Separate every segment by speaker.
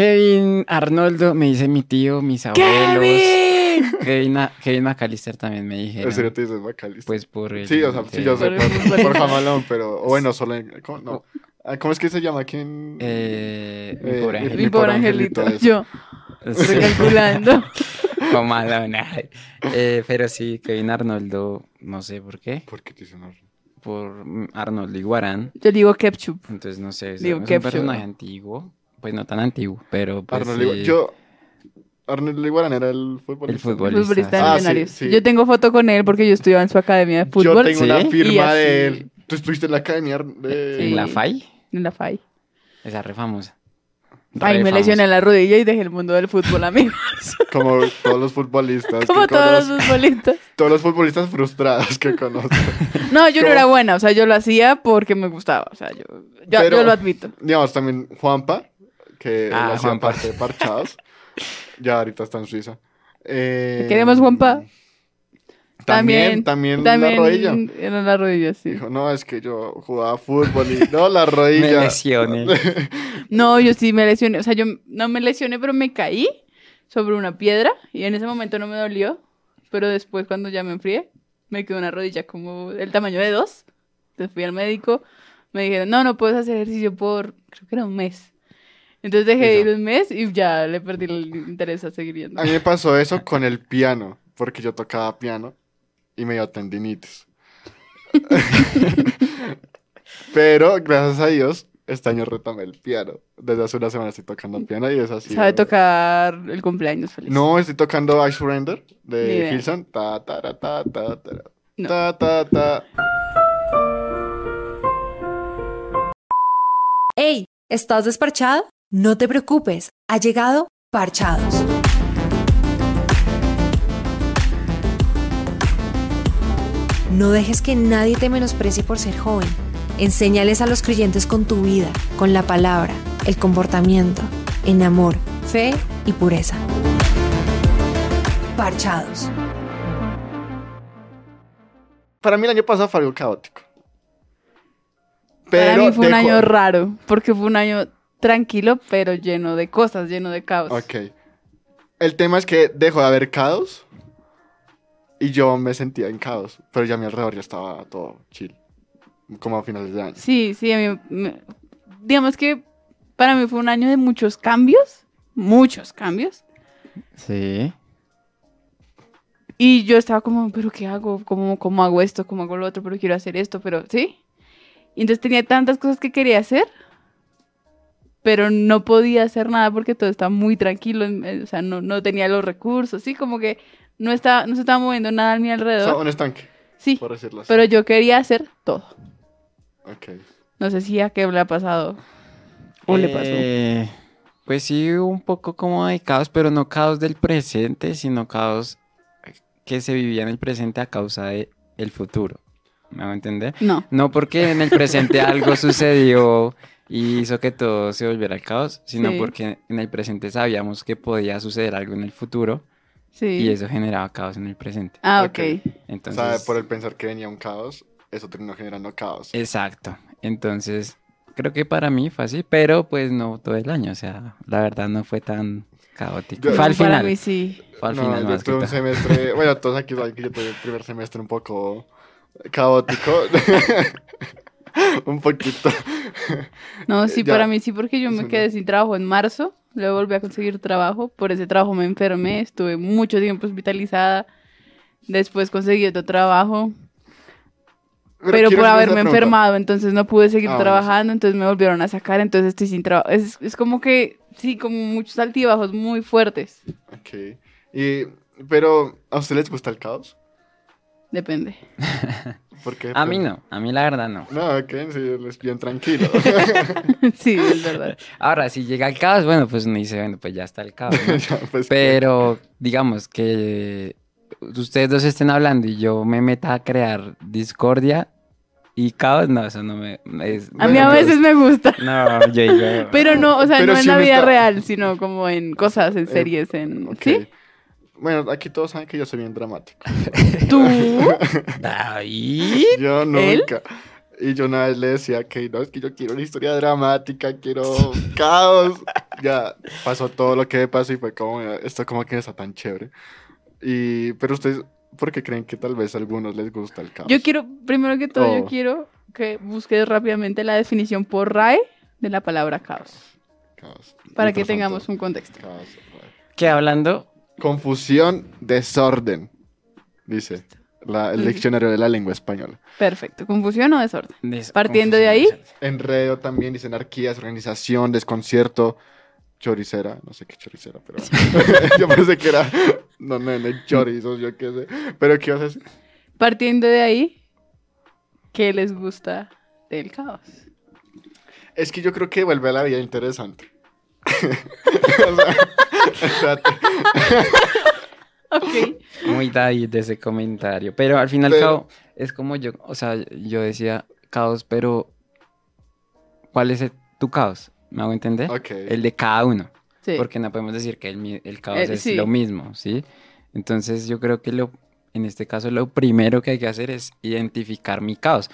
Speaker 1: Kevin Arnoldo, me dice mi tío, mis abuelos. Kevin, a- Kevin McAllister también me dijeron.
Speaker 2: ¿En serio te dices McAllister?
Speaker 1: Pues por el...
Speaker 2: Sí, o sea, sí, yo sé
Speaker 3: Por
Speaker 2: por, Jamalón, pero o bueno, solo en... ¿Cómo, no. Ah, ¿cómo es que se llama? ¿Quién?
Speaker 1: Eh, mi
Speaker 2: Eh,
Speaker 1: pobre
Speaker 2: mi
Speaker 3: Mi
Speaker 1: angelito.
Speaker 3: pobre
Speaker 2: pobre
Speaker 3: angelito.
Speaker 2: angelito,
Speaker 3: Yo,
Speaker 1: Sí,
Speaker 3: recalculando.
Speaker 1: Comalona. Eh, pero sí, Kevin Arnoldo, no sé por qué,
Speaker 2: ¿Por qué te dicen Arnold?
Speaker 1: por Arnoldo Iguarán.
Speaker 3: Yo digo ketchup.
Speaker 1: Entonces, no sé, es,
Speaker 3: Digo,
Speaker 1: es un personaje antiguo. Pues no tan antiguo, pero pues
Speaker 2: Arnold Iguarán. Yo... Arnold Iguarán era el futbolista.
Speaker 1: el futbolista.
Speaker 3: Futbolista de
Speaker 2: Ah, sí,
Speaker 3: Millonarios.
Speaker 2: sí.
Speaker 3: Yo tengo foto con él porque yo estudiaba en su academia de fútbol.
Speaker 2: Yo tengo una
Speaker 1: ¿Sí?
Speaker 3: Y
Speaker 2: firma
Speaker 3: así-
Speaker 2: de él. ¿Tú estuviste en la academia de...
Speaker 3: Sí.
Speaker 1: En la FAI,
Speaker 3: En la FAI.
Speaker 1: esa re famosa.
Speaker 3: Ay,
Speaker 1: Re
Speaker 3: me
Speaker 1: famosa.
Speaker 3: lesioné la rodilla y dejé el mundo del fútbol, amigo.
Speaker 2: Como todos los futbolistas.
Speaker 3: Como todos
Speaker 2: conozco.
Speaker 3: los futbolistas.
Speaker 2: Todos los futbolistas frustrados que conozco.
Speaker 3: No, yo no era buena, o sea, yo lo hacía porque me gustaba, o sea, yo, yo,
Speaker 2: Pero-
Speaker 3: yo lo admito.
Speaker 2: Digamos, también Juanpa, que
Speaker 1: Ah,
Speaker 2: hacía
Speaker 1: Juanpa.
Speaker 2: parte de Parchados. ya ahorita está en Suiza. Eh,
Speaker 3: queremos, Juanpa.
Speaker 2: También, también, la rodilla.
Speaker 3: Era la rodilla, sí.
Speaker 2: Dijo, no, es que yo jugaba fútbol y no, la
Speaker 1: Me
Speaker 2: rodilla.
Speaker 1: lesioné.
Speaker 3: No, yo sí me lesioné, o sea, yo no me lesioné, pero me caí sobre una piedra y en ese momento no me dolió, pero después cuando ya me enfrié, me quedó una rodilla como el tamaño de dos. Entonces fui al médico, me dijeron, no, no puedes hacer ejercicio por, creo que era un mes. Entonces dejé de ir un mes y ya le perdí el interés a seguir yendo.
Speaker 2: A mí me pasó eso con el piano, porque yo tocaba piano y me dio tendinitis. Pero gracias a Dios, este año retomé el piano. Desde hace una semana estoy tocando el piano y es así.
Speaker 3: Sabe tocar el cumpleaños feliz.
Speaker 2: No, estoy tocando I Surrender de. Hilson. Ta, ta, ta, ta, ta, ta,
Speaker 3: No.
Speaker 2: ta, ta, ta.
Speaker 4: ¡Ey! ¿Estás desparchado? No te preocupes, ha llegado Parchados. No dejes que nadie te menosprecie por ser joven. Enséñales a los creyentes con tu vida, con la palabra, el comportamiento, en amor, fe y pureza. Parchados.
Speaker 2: Para mí el año pasado fue algo caótico.
Speaker 3: Para mí fue un año raro, porque fue un año tranquilo, pero lleno de cosas, lleno de caos.
Speaker 2: Ok. El tema es que dejó de haber caos y yo me sentía en caos, pero ya a mi alrededor ya estaba todo chill, como a finales de año.
Speaker 3: Sí, sí, a mí, me- digamos que para mí fue un año de muchos cambios, muchos cambios,
Speaker 1: Sí.
Speaker 3: y yo estaba como, pero ¿qué hago? ¿Cómo, cómo hago esto? ¿Cómo hago lo otro? Pero quiero hacer esto, pero sí. Y entonces tenía tantas cosas que quería hacer, pero no podía hacer nada porque todo estaba muy tranquilo, eh, o sea, no, no tenía los recursos, sí, como que no, estaba, no se estaba moviendo nada a mi
Speaker 2: O
Speaker 3: alrededor.
Speaker 2: sea, un estanque,
Speaker 3: sí,
Speaker 2: por decirlo así.
Speaker 3: pero yo quería hacer todo.
Speaker 2: Ok.
Speaker 3: No sé si a qué le ha pasado o le pasó.
Speaker 1: Eh, Pues sí, un poco como de caos, pero no caos del presente, sino caos que se vivía en el presente a causa de el futuro. ¿Me hago entender?
Speaker 3: No.
Speaker 1: No porque en el presente algo sucedió y hizo que todo se volviera al caos, sino
Speaker 3: Sí.
Speaker 1: porque en el presente sabíamos que podía suceder algo en el futuro
Speaker 3: Sí.
Speaker 1: y eso generaba caos en el presente.
Speaker 3: Ah,
Speaker 2: Ok.
Speaker 3: ok.
Speaker 2: O
Speaker 1: Entonces,
Speaker 2: sea, por el pensar que venía un caos, eso terminó generando caos.
Speaker 1: exacto. Entonces, creo que para mí fue así, pero pues no todo el año, o sea, la verdad no fue tan caótico.
Speaker 2: Yo-
Speaker 1: fue al
Speaker 3: Para
Speaker 1: final.
Speaker 3: mí sí.
Speaker 1: Fue al
Speaker 2: no,
Speaker 1: final
Speaker 2: yo tuve un semestre, bueno, todos aquí saben que yo tuve el primer semestre un poco caótico. un poquito.
Speaker 3: No, sí,
Speaker 2: Ya.
Speaker 3: para mí sí, porque yo me quedé sin trabajo en marzo. Luego volví a conseguir trabajo. Por ese trabajo me enfermé. Estuve mucho tiempo hospitalizada. Después conseguí otro trabajo. Pero, por haberme enfermado, entonces no pude seguir
Speaker 2: Ah,
Speaker 3: trabajando. Entonces me volvieron a sacar. Entonces estoy sin trabajo. Es, es como que, sí, como muchos altibajos muy fuertes.
Speaker 2: Ok. Y, pero, ¿a ustedes les gusta el caos?
Speaker 3: Depende.
Speaker 2: ¿Por qué?
Speaker 1: A mí no, a mí la verdad no.
Speaker 2: No, ok, sí, es bien tranquilo.
Speaker 3: sí, es verdad.
Speaker 1: Ahora, si llega el caos, bueno, pues uno dice, bueno, pues ya está el caos. ¿no?
Speaker 2: Ya, pues,
Speaker 1: Pero digamos que ustedes dos estén hablando y yo me meta a crear discordia y caos, no, eso no me... es-
Speaker 3: A mí a veces me gusta.
Speaker 1: No, yo digo...
Speaker 3: Pero no, o sea, no en la vida
Speaker 2: está-
Speaker 3: real, sino como en cosas, en
Speaker 2: Eh,
Speaker 3: series, en... ¿Sí?
Speaker 2: Bueno, aquí todos saben que yo soy bien dramático.
Speaker 3: ¿Tú?
Speaker 1: David.
Speaker 2: Yo
Speaker 3: ¿Él?
Speaker 2: nunca. Y yo una vez le decía que no, es que yo quiero una historia dramática, quiero caos. Ya pasó todo lo que me pasó y fue como, esto como que está tan chévere. Y, pero ustedes, ¿por qué creen que tal vez a algunos les gusta el caos?
Speaker 3: Yo quiero, primero que todo, yo
Speaker 2: Oh.
Speaker 3: quiero que busques rápidamente la definición por RAE de la palabra caos.
Speaker 2: Caos.
Speaker 3: Para que tengamos un contexto.
Speaker 2: caos.
Speaker 1: Que hablando,
Speaker 2: Confusión, desorden, dice la- el diccionario de la lengua española.
Speaker 3: Perfecto. ¿Confusión o desorden?
Speaker 1: des-
Speaker 3: Partiendo de ahí.
Speaker 2: Enredo también dice anarquía, desorganización, desconcierto, choricera, no sé qué choricera, pero yo pensé que era, no, no, no, chorizos, yo qué sé. Pero ¿qué vas a decir? Partiendo
Speaker 3: Partiendo de ahí, ¿qué les gusta del caos?
Speaker 2: Es que yo creo que vuelve a la vida interesante.
Speaker 3: Ok.
Speaker 1: Muy David de ese comentario. Pero al fin y al
Speaker 2: Pero-
Speaker 1: cabo, es como yo, o sea, yo decía caos, pero ¿cuál es el- tu caos? ¿Me hago entender?
Speaker 2: Ok.
Speaker 1: El de cada uno.
Speaker 3: Sí.
Speaker 1: Porque no podemos decir que el, el caos
Speaker 3: Eh,
Speaker 1: es
Speaker 3: sí.
Speaker 1: lo mismo, ¿sí? Entonces yo creo que lo, en este caso lo primero que hay que hacer es identificar mi caos.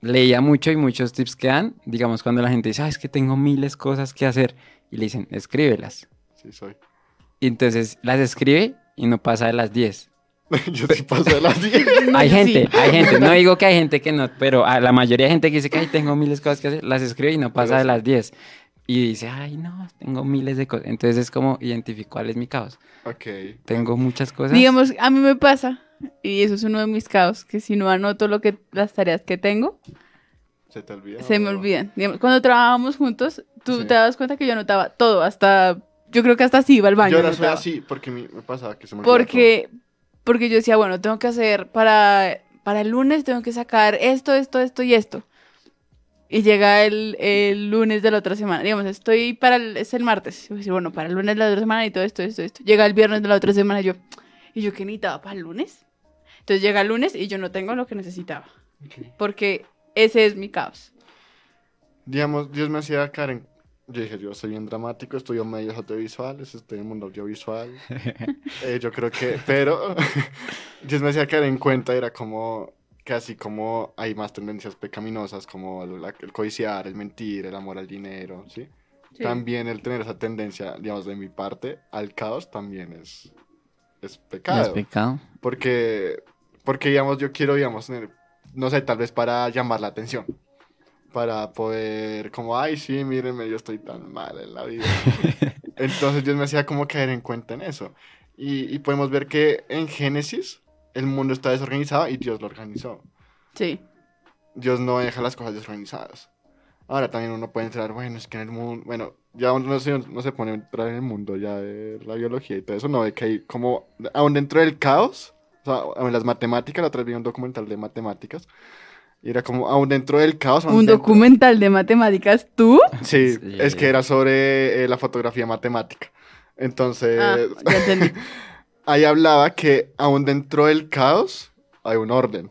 Speaker 1: Leía mucho y muchos tips que dan, digamos, cuando la gente dice, ah, es que tengo miles cosas que hacer, y le dicen, escríbelas.
Speaker 2: Sí, soy.
Speaker 1: Y entonces las escribe y no pasa de las 10.
Speaker 2: yo sí paso de las 10.
Speaker 3: No,
Speaker 1: hay gente,
Speaker 3: sí.
Speaker 1: hay gente, no digo que hay gente que no, pero a la mayoría de gente que dice que ay, tengo miles de cosas que hacer, las escribe y no pasa
Speaker 2: Pero
Speaker 1: de
Speaker 2: sí.
Speaker 1: las 10. Y dice, ay, no, tengo miles de cosas. Entonces es como identifico cuál es mi caos.
Speaker 2: Ok.
Speaker 1: Tengo muchas cosas.
Speaker 3: Digamos, a mí me pasa, y eso es uno de mis caos, que si no anoto lo que, las tareas que tengo,
Speaker 2: ¿Se te olvida?
Speaker 3: se me olvidan. Digamos, cuando trabajábamos juntos, tú
Speaker 2: Sí.
Speaker 3: te das cuenta que yo anotaba todo, hasta, yo creo que hasta así iba al baño.
Speaker 2: Yo ahora soy así porque mi- me pasaba que se me
Speaker 3: Porque, porque yo decía, bueno, tengo que hacer para, para el lunes, tengo que sacar esto, esto, esto y esto. Y llega el, el lunes de la otra semana. Digamos, estoy para el, es el martes. Yo decía, bueno, para el lunes de la otra semana y todo esto, esto, esto. Llega el viernes de la otra semana y yo, ¿y yo qué necesitaba para el lunes? Entonces llega el lunes y yo no tengo lo que necesitaba.
Speaker 2: todo. Ok.
Speaker 3: Porque ese es mi caos.
Speaker 2: Digamos, Dios me hacía caer en... Yo dije, yo soy bien dramático, estudio medios audiovisuales, estoy en el mundo audiovisual. Eh, yo creo que... Pero Dios me hacía caer en cuenta, era como... Casi como hay más tendencias pecaminosas como la- el codiciar, el mentir, el amor al dinero, ¿sí? También el tener esa tendencia, digamos, de mi parte, al caos también es, es
Speaker 1: ¿No
Speaker 2: pecado.
Speaker 1: es pecado?
Speaker 2: Porque, porque, digamos, yo quiero, digamos, tener- no sé, tal vez para llamar la atención. Para poder, como, ay, sí, mírenme, yo estoy tan mal en la vida. Entonces Dios me hacía como caer en cuenta en eso. Y, y podemos ver que en Génesis el mundo está desorganizado y Dios lo organizó.
Speaker 3: Sí.
Speaker 2: Dios no deja las cosas desorganizadas. Ahora también uno puede entrar, bueno, es que en el mundo, bueno, ya uno no se, no se pone a entrar en el mundo ya de la biología y todo eso, no, de que hay como, aún dentro del caos, o sea, en las matemáticas, la otra vez vi un documental de matemáticas, y era como, aún dentro del caos.
Speaker 3: Un
Speaker 2: dentro-
Speaker 3: documental de matemáticas, ¿tú?
Speaker 2: Sí,
Speaker 1: Sí.
Speaker 2: es que era sobre eh, la fotografía matemática. Entonces,
Speaker 3: Ah, ya
Speaker 2: ahí hablaba que aún dentro del caos hay un orden.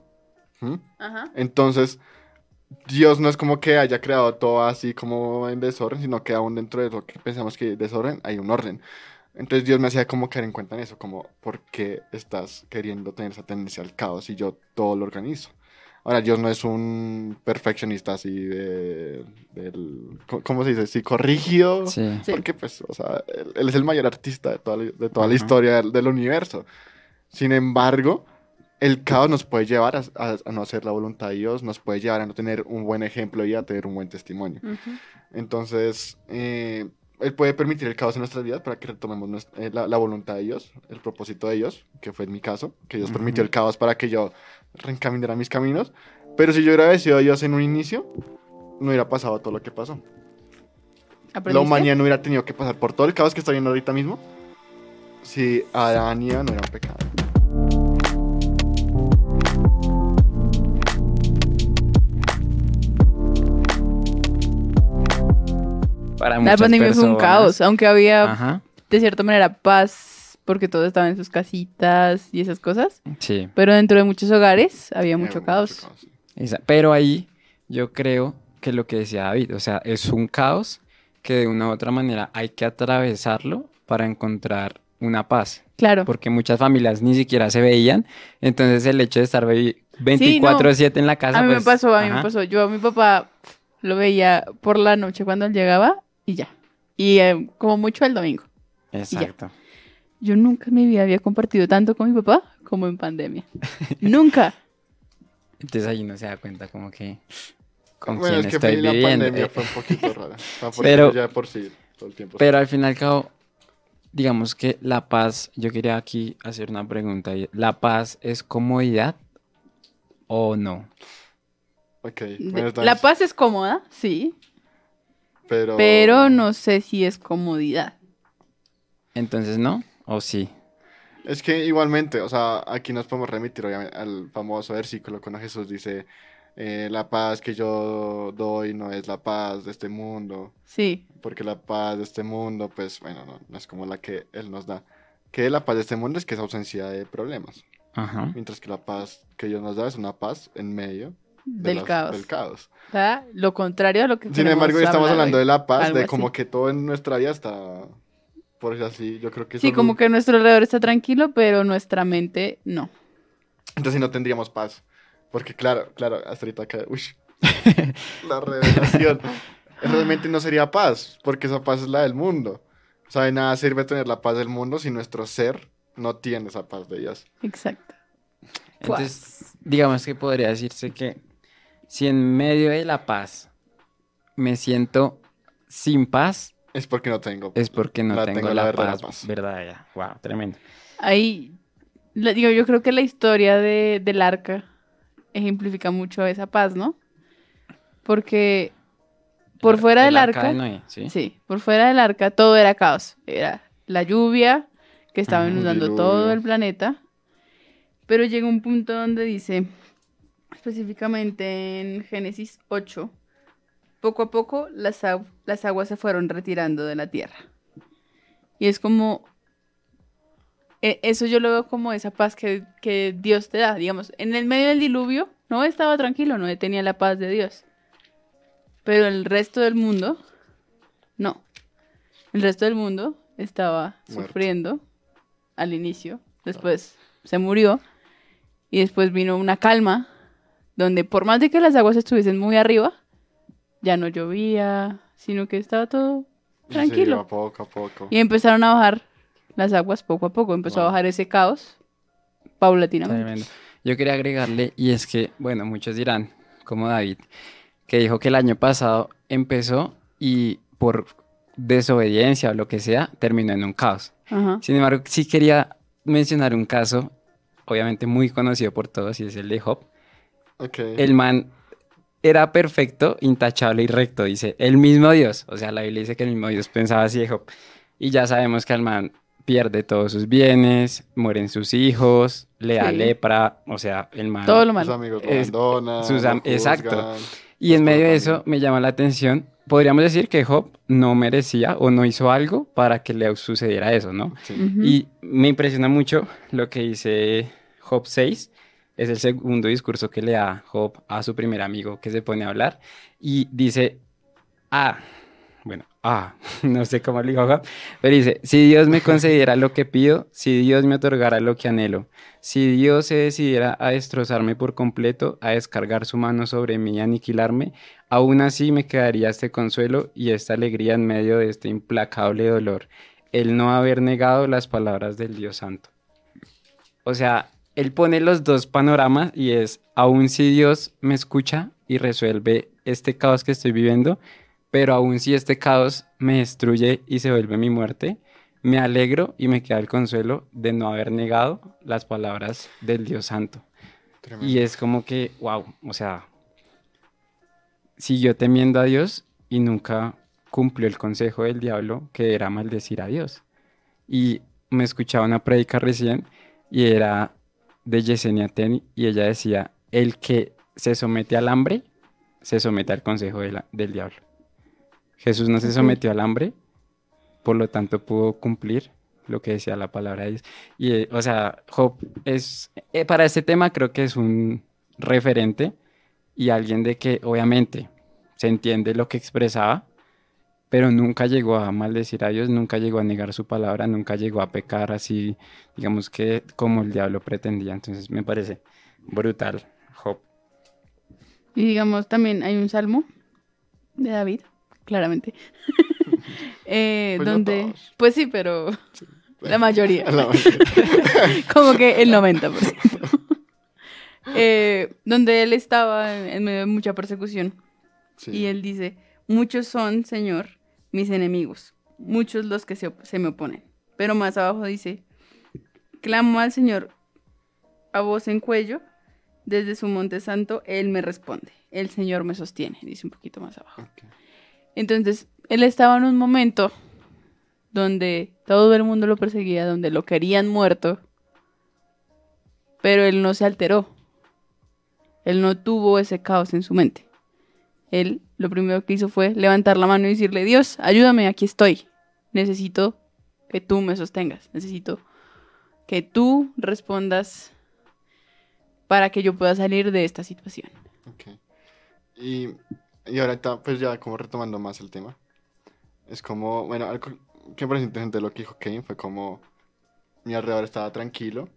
Speaker 2: ¿Mm?
Speaker 3: Ajá.
Speaker 2: Entonces, Dios no es como que haya creado todo así como en desorden, sino que aún dentro de lo que pensamos que es desorden, hay un orden. Entonces Dios me hacía como caer en cuenta en eso, como, ¿por qué estás queriendo tener esa tendencia al caos y yo todo lo organizo? Ahora, Dios no es un perfeccionista así de, del, ¿cómo- ¿cómo se dice? Psicorrígido.
Speaker 1: Sí.
Speaker 3: Sí.
Speaker 2: Porque, pues, o sea, él, él es el mayor artista de toda la, de toda la historia del, del universo. Sin embargo, el caos nos puede llevar a, a- a no hacer la voluntad de Dios, nos puede llevar a no tener un buen ejemplo y a tener un buen testimonio. Entonces, eh, Él puede permitir el caos en nuestras vidas para que retomemos eh, la, la voluntad de Dios, el propósito de Dios, que fue en mi caso, que Dios permitió el caos para que yo reencaminara mis caminos. Pero si yo hubiera a Dios en un inicio, no hubiera pasado todo lo que pasó. La humanidad no hubiera tenido que pasar por todo el caos que está viendo ahorita mismo si Adán y Eva no eran pecado.
Speaker 1: Para
Speaker 3: La
Speaker 1: muchas
Speaker 3: pandemia fue un
Speaker 1: personas.
Speaker 3: caos, aunque había
Speaker 1: Ajá.
Speaker 3: de cierta manera paz, porque todos estaban en sus casitas y esas cosas.
Speaker 1: Sí.
Speaker 3: Pero dentro de muchos hogares había mucho caos.
Speaker 1: Esa- Pero ahí yo creo que lo que decía David, o sea, es un caos que de una u otra manera hay que atravesarlo para encontrar una paz.
Speaker 3: Claro.
Speaker 1: Porque muchas familias ni siquiera se veían. Entonces el hecho de estar vi- 24/7 en la casa.
Speaker 3: a mí me
Speaker 1: pues,
Speaker 3: pasó, a mí me pasó. Yo a mi papá lo veía por la noche cuando él llegaba y ya. Y eh, como mucho el domingo.
Speaker 1: Exacto.
Speaker 3: Yo nunca en mi vida había compartido tanto con mi papá como en pandemia. nunca.
Speaker 1: Entonces ahí uno se da cuenta como que con
Speaker 2: bueno,
Speaker 1: quién
Speaker 2: es que
Speaker 1: estoy
Speaker 2: la
Speaker 1: viviendo.
Speaker 2: pandemia fue un poquito rara.
Speaker 1: Pero-
Speaker 2: ya por sí, todo el tiempo.
Speaker 1: Pero al fin y al cabo, digamos que la paz, yo quería aquí hacer una pregunta. ¿La paz es comodidad o no?
Speaker 2: Ok, bueno,
Speaker 3: La paz es cómoda, sí,
Speaker 2: pero...
Speaker 3: pero no sé si es comodidad.
Speaker 1: Entonces, ¿no? ¿O sí?
Speaker 2: Es que igualmente, o sea, aquí nos podemos remitir al famoso versículo cuando Jesús dice, eh, la paz que yo doy no es la paz de este mundo,
Speaker 3: Sí,
Speaker 2: porque la paz de este mundo, pues bueno, no, no es como la que Él nos da. Que la paz de este mundo es que es ausencia de problemas,
Speaker 1: Ajá.
Speaker 2: mientras que la paz que Dios nos da es una paz en medio de
Speaker 3: del
Speaker 2: las-
Speaker 3: caos.
Speaker 2: del caos.
Speaker 3: ¿verdad? Lo contrario a lo que
Speaker 2: Sin embargo, hoy estamos hablando
Speaker 3: hoy.
Speaker 2: de la paz,
Speaker 3: algo
Speaker 2: de
Speaker 3: así.
Speaker 2: como que todo en nuestra vida está, por decir así, yo creo que
Speaker 3: Sí,
Speaker 2: solo-
Speaker 3: como que nuestro alrededor está tranquilo, pero nuestra mente no.
Speaker 2: Entonces sí no tendríamos paz. Porque claro, claro, hasta ahorita acá, uy, la revelación. Realmente no sería paz, porque esa paz es la del mundo. O sea, de nada sirve tener la paz del mundo si nuestro ser no tiene esa paz de Dios.
Speaker 3: Exacto.
Speaker 1: Entonces, digamos que podría decirse que si en medio de la paz me siento sin paz,
Speaker 2: Es porque no tengo.
Speaker 1: es porque no
Speaker 2: La
Speaker 1: tengo,
Speaker 2: tengo
Speaker 1: la,
Speaker 2: la verdadera
Speaker 1: paz,
Speaker 2: paz.
Speaker 1: verdadera. Wow, tremendo.
Speaker 3: Ahí, digo, yo creo que la historia de, del arca ejemplifica mucho esa paz, ¿no? Porque por
Speaker 1: El-
Speaker 3: fuera
Speaker 1: el
Speaker 3: del
Speaker 1: arca
Speaker 3: arca,
Speaker 1: de Noé, ¿sí?
Speaker 3: sí, por fuera del arca todo era caos. Era la lluvia que estaba inundando
Speaker 2: diluvio.
Speaker 3: todo el planeta. Pero llega un punto donde dice, específicamente en Génesis 8, poco a poco las, agu- las aguas se fueron retirando de la tierra. Y es como, e- eso yo lo veo como esa paz que, que Dios te da. Digamos, en el medio del diluvio, no estaba tranquilo, no tenía la paz de Dios. Pero el resto del mundo, no. El resto del mundo estaba
Speaker 2: Muerto.
Speaker 3: sufriendo al inicio, después se murió y después vino una calma donde por más de que las aguas estuviesen muy arriba, ya no llovía, sino que estaba todo tranquilo.
Speaker 2: poco a poco.
Speaker 3: Y empezaron a bajar las aguas poco a poco. Empezó a bajar ese caos paulatinamente.
Speaker 1: Tremendo. Yo quería agregarle, y es que, bueno, muchos dirán, como David, que dijo que el año pasado empezó y por desobediencia o lo que sea, terminó en un caos.
Speaker 3: Ajá.
Speaker 1: Sin embargo, sí quería mencionar un caso, obviamente muy conocido por todos, y es el de Job.
Speaker 2: Ok.
Speaker 1: El man era perfecto, intachable y recto, dice el mismo Dios. O sea, la Biblia dice que el mismo Dios pensaba así de Job. Y ya sabemos que el man pierde todos sus bienes, mueren sus hijos, le da
Speaker 3: Sí.
Speaker 1: lepra, o sea, el man...
Speaker 3: Todo lo
Speaker 2: Sus
Speaker 3: malo.
Speaker 2: amigos lo
Speaker 1: Es-
Speaker 2: abandonan.
Speaker 1: sus
Speaker 2: lo
Speaker 1: am- exacto. Y en medio de eso me llama la atención, podríamos decir que Job no merecía o no hizo algo para que le sucediera eso, ¿no?
Speaker 2: Sí.
Speaker 1: Y me impresiona mucho lo que dice Job 6. Es el segundo discurso que le da Job a su primer amigo que se pone a hablar. Y dice, ah, bueno, ah, no sé cómo le dijo Job, pero dice, si Dios me concediera lo que pido, si Dios me otorgara lo que anhelo, si Dios se decidiera a destrozarme por completo, a descargar su mano sobre mí y aniquilarme, aún así me quedaría este consuelo y esta alegría en medio de este implacable dolor el no haber negado las palabras del Dios Santo. O sea, él pone los dos panoramas y es, aún si Dios me escucha y resuelve este caos que estoy viviendo, pero aún si este caos me destruye y se vuelve mi muerte, me alegro y me queda el consuelo de no haber negado las palabras del Dios Santo.
Speaker 2: Tremendo.
Speaker 1: Y es como que, wow, o sea, siguió temiendo a Dios y nunca cumplió el consejo del diablo que era maldecir a Dios. Y me escuchaba una prédica recién y era de Yesenia Ten y ella decía, el que se somete al hambre, se somete al consejo de la- del diablo. Jesús no se sometió al hambre, por lo tanto pudo cumplir lo que decía la palabra de Dios. Y, eh, o sea, Job es, eh, para este tema creo que es un referente y alguien de que obviamente se entiende lo que expresaba, pero nunca llegó a maldecir a Dios, nunca llegó a negar su palabra, nunca llegó a pecar así, digamos que como el diablo pretendía. Entonces me parece brutal Job.
Speaker 3: Y digamos, también hay un salmo de David, claramente. eh,
Speaker 2: Pues no
Speaker 3: donde.
Speaker 2: todos.
Speaker 3: Pues sí, pero la mayoría.
Speaker 2: La mayoría.
Speaker 3: Como que el 90%. Eh, donde él estaba en en medio de mucha persecución.
Speaker 2: Sí.
Speaker 3: Y él dice, muchos son, Señor, mis enemigos, muchos los que se, se me oponen. Pero más abajo dice, clamo al Señor a voz en cuello, desde su monte santo, Él me responde, el Señor me sostiene, dice un poquito más abajo. Entonces, él estaba en un momento donde todo el mundo lo perseguía, donde lo querían muerto, pero él no se alteró. Él no tuvo ese caos en su mente. Él lo primero que hizo fue levantar la mano y decirle, Dios, ayúdame, aquí estoy. Necesito que tú me sostengas. Necesito que tú respondas para que yo pueda salir de esta situación.
Speaker 2: Y, y ahorita, pues ya como retomando más el tema, es como, bueno, algo que me parece interesante lo que dijo Kane fue como mi alrededor estaba tranquilo,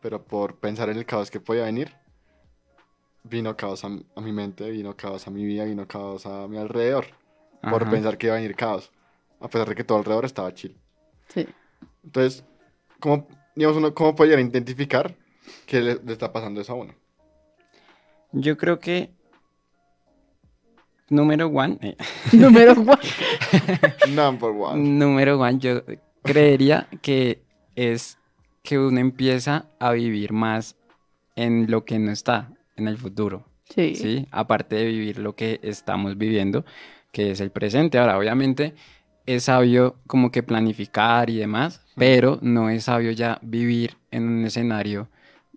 Speaker 2: pero por pensar en el caos que podía venir, vino caos a, a mi mente, vino caos a mi vida, vino caos a mi alrededor, por pensar que iba a venir caos, a pesar de que todo alrededor estaba chill.
Speaker 3: Sí.
Speaker 2: Entonces, ¿cómo, digamos, uno, ¿cómo puede identificar que le, le está pasando eso a uno?
Speaker 1: Yo creo que. Número one. eh,
Speaker 3: Número cuatro.
Speaker 2: Number one.
Speaker 1: Número one, yo creería que es que uno empieza a vivir más en lo que no está, en el futuro.
Speaker 3: Sí.
Speaker 1: ¿sí? Aparte de vivir lo que estamos viviendo, que es el presente. Ahora, obviamente, es sabio como que planificar y demás, pero no es sabio ya vivir en un escenario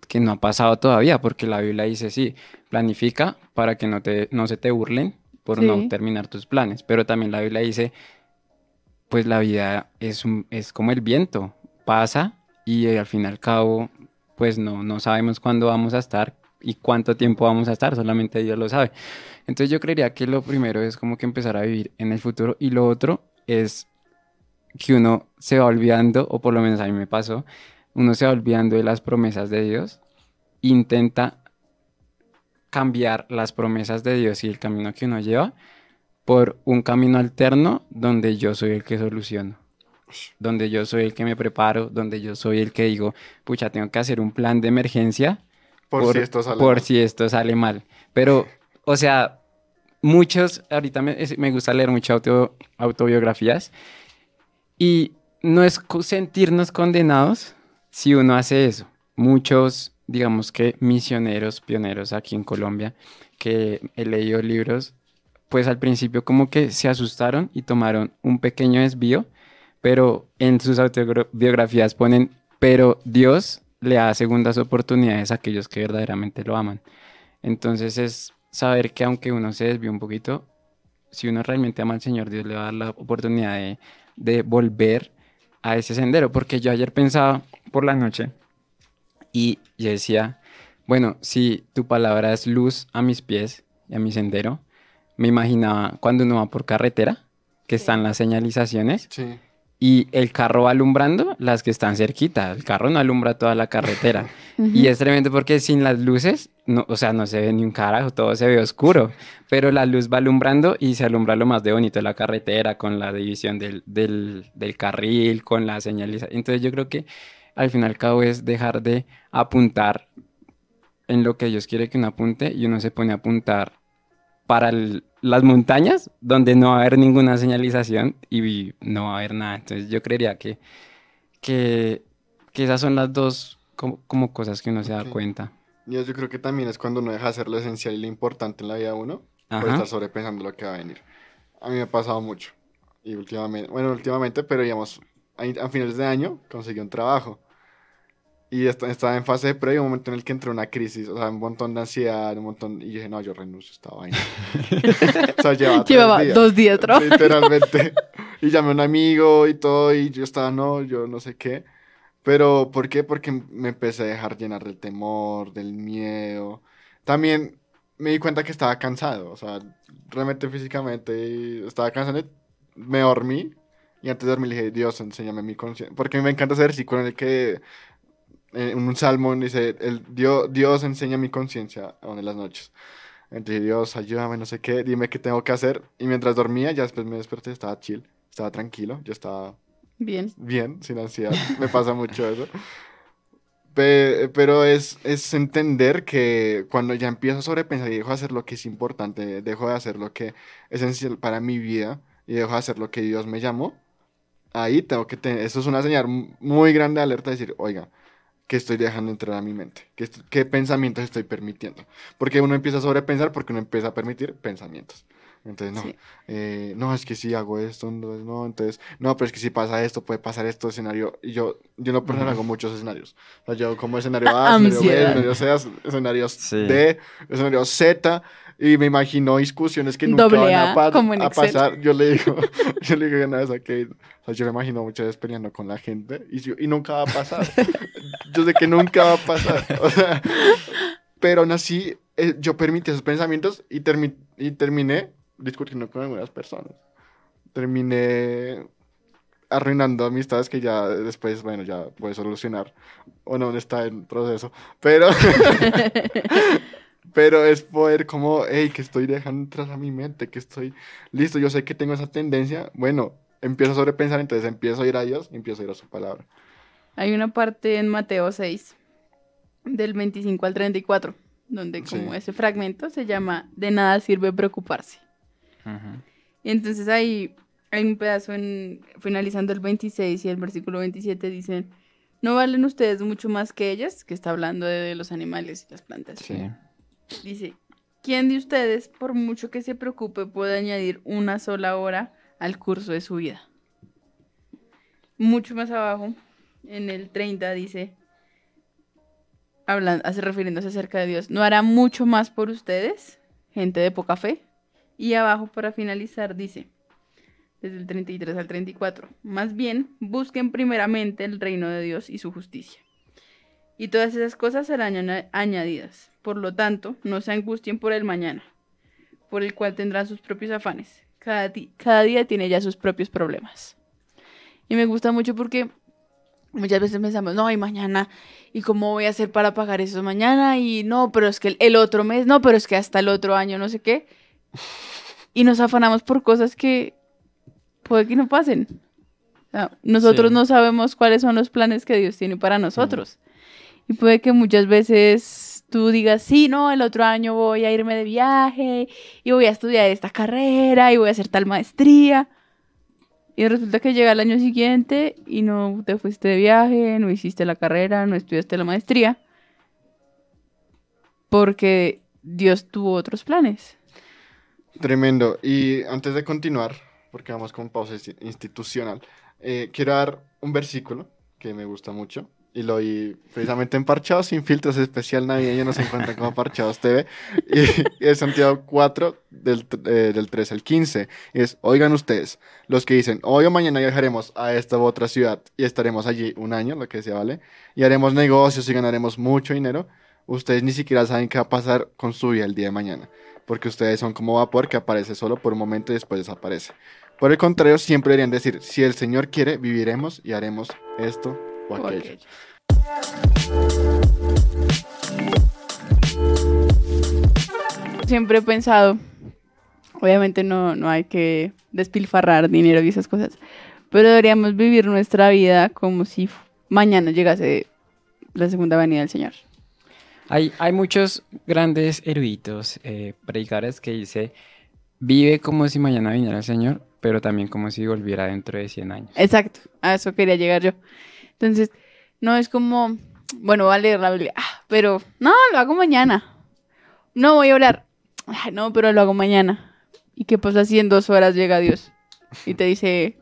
Speaker 1: que no ha pasado todavía, porque la Biblia dice, sí, planifica para que no, te, no se te burlen por
Speaker 3: Sí.
Speaker 1: no terminar tus planes, pero también la Biblia dice, pues la vida es, un- es como el viento, pasa y al fin y al cabo, pues no, no sabemos cuándo vamos a estar y cuánto tiempo vamos a estar, solamente Dios lo sabe. Entonces yo creería que lo primero es como que empezar a vivir en el futuro y lo otro es que uno se va olvidando, o por lo menos a mí me pasó, uno se va olvidando de las promesas de Dios, intenta cambiar las promesas de Dios y el camino que uno lleva por un camino alterno donde yo soy el que soluciono, donde yo soy el que me preparo, donde yo soy el que digo, pucha, tengo que hacer un plan de emergencia
Speaker 2: Por, si esto sale
Speaker 1: por
Speaker 2: mal.
Speaker 1: si esto sale mal. Pero, o sea, muchos, ahorita me, me gusta leer mucho auto- autobiografías y no es sentirnos condenados si uno hace eso. Muchos, digamos que misioneros, pioneros aquí en Colombia, que he leído libros, pues al principio como que se asustaron y tomaron un pequeño desvío, pero en sus autobiografías ponen, pero Dios le da segundas oportunidades a aquellos que verdaderamente lo aman. Entonces es saber que aunque uno se desvíe un poquito, si uno realmente ama al Señor, Dios le va a dar la oportunidad de, de volver a ese sendero. Porque yo ayer pensaba por la noche y yo decía, bueno, si tu palabra es luz a mis pies y a mi sendero, me imaginaba cuando uno va por carretera, que están las señalizaciones
Speaker 2: Sí.
Speaker 1: Y el carro va alumbrando las que están cerquita. El carro no alumbra toda la carretera. Y es tremendo porque sin las luces, no, o sea, no se ve ni un carajo, todo se ve oscuro. Pero la luz va alumbrando y se alumbra lo más de bonito de la carretera, con la división del, del, del carril, con la señalización. Entonces yo creo que al fin y al cabo es dejar de apuntar en lo que Dios quiere que uno apunte y uno se pone a apuntar para el- las montañas donde no va a haber ninguna señalización y no va a haber nada. Entonces yo creería que, que, que esas son las dos como, como cosas que uno se da cuenta.
Speaker 2: Yo, yo creo que también es cuando uno deja de hacer lo esencial y lo importante en la vida de uno por
Speaker 1: Ajá.
Speaker 2: estar sobrepensando lo que va a venir. A mí me ha pasado mucho. Y últimamente, bueno, últimamente, pero digamos, a, a finales de año conseguí un trabajo. Y est- estaba en fase de prueba y un momento en el que entró una crisis, o sea, un montón de ansiedad, un montón... Y dije, no, yo renuncio a esta vaina. o sea, llevaba,
Speaker 3: Llevaba
Speaker 2: días,
Speaker 3: dos días trabajando.
Speaker 2: Literalmente. y llamé a un amigo y todo, y yo estaba, no, yo no sé qué. Pero, ¿por qué? Porque me empecé a dejar llenar del temor, del miedo. También me di cuenta que estaba cansado, o sea, realmente físicamente estaba cansado. Me dormí y antes de dormir le dije, Dios, enséñame mi conciencia. Porque me encanta ese versículo en el que en un salmo dice, el, Dios, Dios enseña mi conciencia en las noches. Entonces, Dios, ayúdame, no sé qué, dime qué tengo que hacer. Y mientras dormía, ya después me desperté, estaba chill, estaba tranquilo, yo estaba
Speaker 3: Bien.
Speaker 2: bien, sin ansiedad. Me pasa mucho eso. Pe- pero es, es entender que cuando ya empiezo a sobrepensar y dejo de hacer lo que es importante, dejo de hacer lo que es esencial para mi vida y dejo de hacer lo que Dios me llamó, ahí tengo que tener, eso es una señal muy grande de alerta de decir, oiga, ¿qué estoy dejando entrar a mi mente? ¿Qué, qué pensamientos estoy permitiendo? Porque uno empieza a sobrepensar porque uno empieza a permitir pensamientos. Entonces, no,
Speaker 3: Sí.
Speaker 2: eh, no, es que si hago esto, entonces no, entonces, no, pero es que si pasa esto, puede pasar esto, escenario. Y yo, yo no personal hago muchos escenarios. O sea, yo como escenario A, escenario B, escenario C, escenarios
Speaker 1: Sí.
Speaker 2: D, escenario Z, y me imagino discusiones que nunca
Speaker 3: Doble
Speaker 2: van a,
Speaker 3: A,
Speaker 2: pa- a pasar. Yo le digo, yo le digo una vez a Kate, o sea, yo me imagino muchas veces peleando con la gente, y, si- y nunca va a pasar. yo sé que nunca va a pasar. O sea, pero aún así, eh, yo permití esos pensamientos y, termi- y terminé discutiendo con algunas personas. Terminé arruinando amistades que ya después, bueno, ya puede solucionar. O no, está en proceso. Pero, pero es poder como, hey, que estoy dejando entrar a mi mente, que estoy listo, yo sé que tengo esa tendencia. Bueno, empiezo a sobrepensar, entonces empiezo a ir a Dios y empiezo a ir a su palabra.
Speaker 3: Hay una parte en Mateo 6, del 25 al 34, donde como
Speaker 2: Sí.
Speaker 3: ese fragmento se llama De nada sirve preocuparse. Y entonces ahí hay un pedazo en, finalizando el 26 y el versículo 27 dicen, ¿no valen ustedes mucho más que ellas? Que está hablando de, de los animales y las plantas.
Speaker 1: Sí.
Speaker 3: Dice, ¿quién de ustedes, por mucho que se preocupe, puede añadir una sola hora al curso de su vida? Mucho más abajo, en el 30 dice, hablando, hace refiriéndose acerca de Dios, ¿no hará mucho más por ustedes, gente de poca fe? Y abajo, para finalizar, dice, desde el 33 al 34, más bien, busquen primeramente el reino de Dios y su justicia. Y todas esas cosas serán aña- añadidas. Por lo tanto, no se angustien por el mañana, por el cual tendrán sus propios afanes. Cada, día tiene ya sus propios problemas. Y me gusta mucho porque muchas veces pensamos, no, y mañana, ¿y cómo voy a hacer para pagar eso mañana? Y no, pero es que el otro mes, no, pero es que hasta el otro año, no sé qué. Y nos afanamos por cosas que puede que no pasen. O sea, nosotros
Speaker 1: Sí.
Speaker 3: no sabemos cuáles son los planes que Dios tiene para nosotros. Y puede que muchas veces tú digas, sí, no, el otro año voy a irme de viaje y voy a estudiar esta carrera y voy a hacer tal maestría. Y resulta que llega el año siguiente y no te fuiste de viaje, no hiciste la carrera, no estudiaste la maestría. Porque Dios tuvo otros planes.
Speaker 2: Tremendo. Y antes de continuar, porque vamos con pausa insti- institucional, eh, quiero dar un versículo que me gusta mucho. Y lo oí precisamente en Parchados Sin Filtros Especial Navideño, nos encuentran como Parchados TV. Y, es Santiago 4, del, eh, del 3 al 15. Y es, oigan ustedes, los que dicen, hoy o mañana viajaremos a esta u otra ciudad y estaremos allí un año, lo que decía, ¿vale? Y haremos negocios y ganaremos mucho dinero. Ustedes ni siquiera saben qué va a pasar con su vida el día de mañana porque ustedes son como vapor que aparece solo por un momento y después desaparece. Por el contrario, siempre deberían decir, si el Señor quiere, viviremos y haremos esto o
Speaker 3: aquello. Siempre he pensado, obviamente no, no hay que despilfarrar dinero y esas cosas, pero deberíamos vivir nuestra vida como si mañana llegase la segunda venida del Señor.
Speaker 1: Hay, hay muchos grandes eruditos, eh, predicadores que dice, vive como si mañana viniera el Señor, pero también como si volviera dentro de 100 años.
Speaker 3: Exacto, a eso quería llegar yo. Entonces, no es como, bueno, voy a leer la Biblia, ah, pero no, lo hago mañana. No voy a orar, "Ay, no, pero lo hago mañana. ¿Y qué pasa si en dos horas llega Dios y te dice,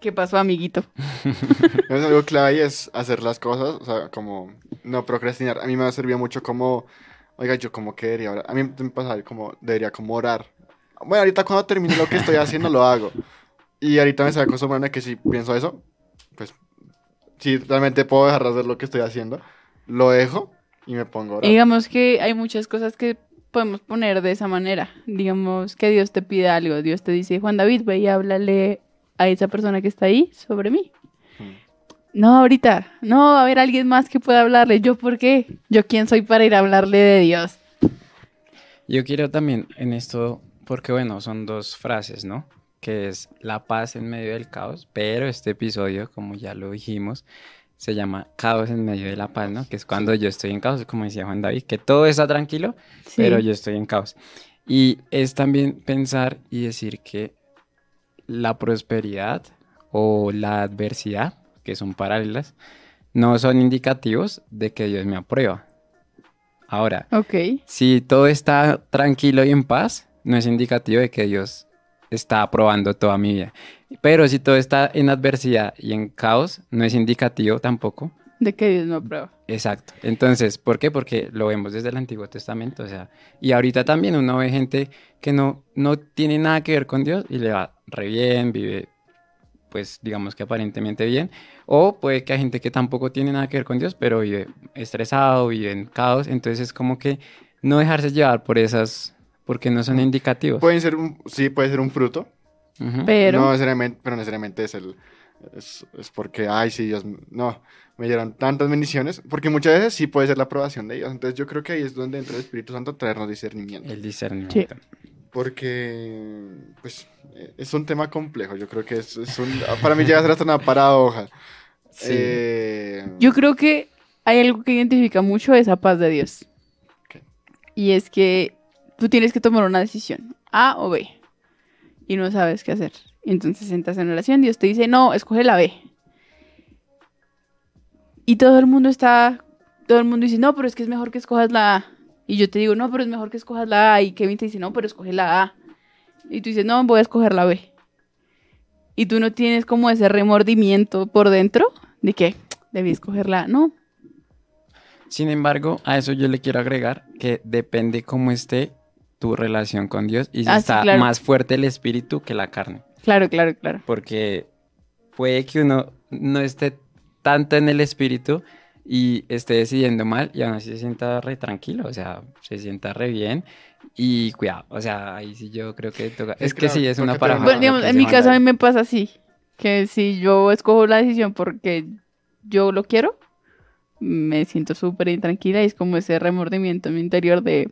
Speaker 3: ¿qué pasó, amiguito?
Speaker 2: Es algo clave y es hacer las cosas, o sea, como no procrastinar. A mí me ha servido mucho como, oiga, yo como que debería orar. A mí me pasa como, debería como orar. Bueno, ahorita cuando termine lo que estoy haciendo, lo hago. Y ahorita me estoy acostumbrando que si pienso eso, pues, si realmente puedo dejar de hacer lo que estoy haciendo, lo dejo y me pongo a orar.
Speaker 3: digamos que hay muchas cosas que podemos poner de esa manera. Digamos que Dios te pide algo, Dios te dice, Juan David, ve y háblale a esa persona que está ahí sobre mí. No, ahorita. No, va a haber alguien más que pueda hablarle. ¿Yo por qué? ¿Yo quién soy para ir a hablarle de Dios?
Speaker 1: Yo quiero también en esto, porque bueno, son dos frases, ¿no? Que es la paz en medio del caos, pero este episodio, como ya lo dijimos, se llama caos en medio de la paz, ¿no? Que es cuando yo estoy en caos, como decía Juan David, que todo está tranquilo,
Speaker 3: Sí.
Speaker 1: pero yo estoy en caos. Y es también pensar y decir que la prosperidad o la adversidad, que son paralelas, no son indicativos de que Dios me aprueba. Ahora,
Speaker 3: Ok.
Speaker 1: si todo está tranquilo y en paz, no es indicativo de que Dios está aprobando toda mi vida. Pero si todo está en adversidad y en caos, no es indicativo tampoco.
Speaker 3: De que Dios no aprueba.
Speaker 1: Exacto. Entonces, ¿por qué? Porque lo vemos desde el Antiguo Testamento, o sea, y ahorita también uno ve gente que no, no tiene nada que ver con Dios y le va re bien, vive, pues digamos que aparentemente bien, o puede que hay gente que tampoco tiene nada que ver con Dios, pero vive estresado, vive en caos, entonces es como que no dejarse llevar por esas, porque no son indicativos.
Speaker 2: Pueden ser un, sí, puede ser un fruto.
Speaker 3: Pero.
Speaker 2: No necesariamente, pero necesariamente es el, es, es porque, ay, sí, Dios, no, me dieron tantas bendiciones, porque muchas veces sí puede ser la aprobación de Dios. Entonces yo creo que ahí es donde entra el Espíritu Santo a traernos discernimiento.
Speaker 1: El discernimiento.
Speaker 2: Porque, pues, eh, es un tema complejo. Yo creo que es, es un, para mí llega a ser hasta una paradoja.
Speaker 1: Sí.
Speaker 2: Eh,
Speaker 3: Yo creo que hay algo que identifica mucho esa paz de Dios.
Speaker 2: Ok.
Speaker 3: Y es que tú tienes que tomar una decisión, A o B, y no sabes qué hacer. Y entonces entras en oración, Dios te dice, no, escoge la B. Y todo el mundo está, todo el mundo dice, no, pero es que es mejor que escojas la A. Y yo te digo, no, pero es mejor que escojas la A. Y Kevin te dice, no, pero escoge la A. Y tú dices, no, voy a escoger la B. Y tú no tienes como ese remordimiento por dentro de que debí escoger la A. No,
Speaker 1: Sin embargo, a eso yo le quiero agregar que depende cómo esté tu relación con Dios y si
Speaker 3: Ah, sí,
Speaker 1: está
Speaker 3: claro.
Speaker 1: más fuerte el espíritu que la carne.
Speaker 3: claro, claro, claro.
Speaker 1: Porque puede que uno no esté tanto en el espíritu y esté decidiendo mal y aún así se sienta re tranquilo, o sea, se sienta re bien y cuidado, o sea, ahí sí yo creo que toca.
Speaker 2: Sí,
Speaker 1: Es que
Speaker 2: claro,
Speaker 1: sí, es una paradoja.
Speaker 3: Bueno, digamos,
Speaker 1: que
Speaker 3: en mi caso a mí me pasa así, que si yo escojo la decisión porque yo lo quiero, me siento súper intranquila y es como ese remordimiento en mi interior de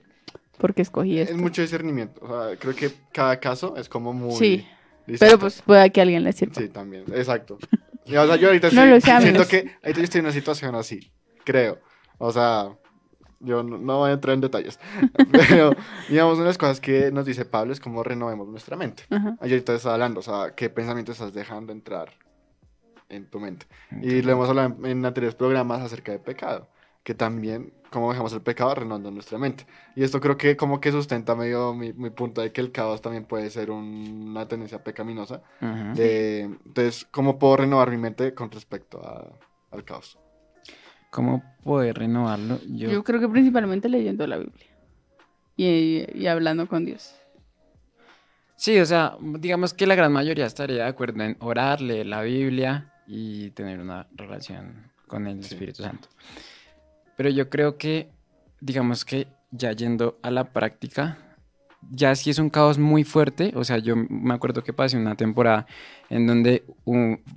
Speaker 3: porque escogí
Speaker 2: es
Speaker 3: esto.
Speaker 2: mucho discernimiento. O sea, creo que cada caso es como muy...
Speaker 3: Sí,
Speaker 2: distinto.
Speaker 3: Pero pues pueda que alguien le sirva.
Speaker 2: Sí, también, exacto. Y, o sea, yo ahorita
Speaker 3: No sé,
Speaker 2: siento que ahorita yo estoy en una situación así, creo. O sea, yo no, no voy a entrar en detalles. Pero, digamos, una de las cosas que nos dice Pablo es cómo renovemos nuestra mente.
Speaker 3: Ajá.
Speaker 2: Ayer ahorita estaba hablando, o sea, qué pensamiento estás dejando entrar en tu mente. Y lo hemos hablado en, en anteriores programas acerca del pecado, que también, cómo dejamos el pecado renovando nuestra mente. Y esto creo que como que sustenta medio mi, mi punto de que el caos también puede ser un- una tendencia pecaminosa. Entonces, ¿cómo puedo renovar mi mente con respecto a- al caos?
Speaker 1: ¿Cómo poder renovarlo? Yo,
Speaker 3: Yo creo que principalmente leyendo la Biblia y, y hablando con Dios.
Speaker 1: Sí, o sea, digamos que la gran mayoría estaría de acuerdo en orar, leer la Biblia y tener una relación con el
Speaker 2: Sí.
Speaker 1: Espíritu Santo. Pero yo creo que, digamos que ya yendo a la práctica, ya si es un caos muy fuerte, o sea, yo me acuerdo que pasé una temporada en donde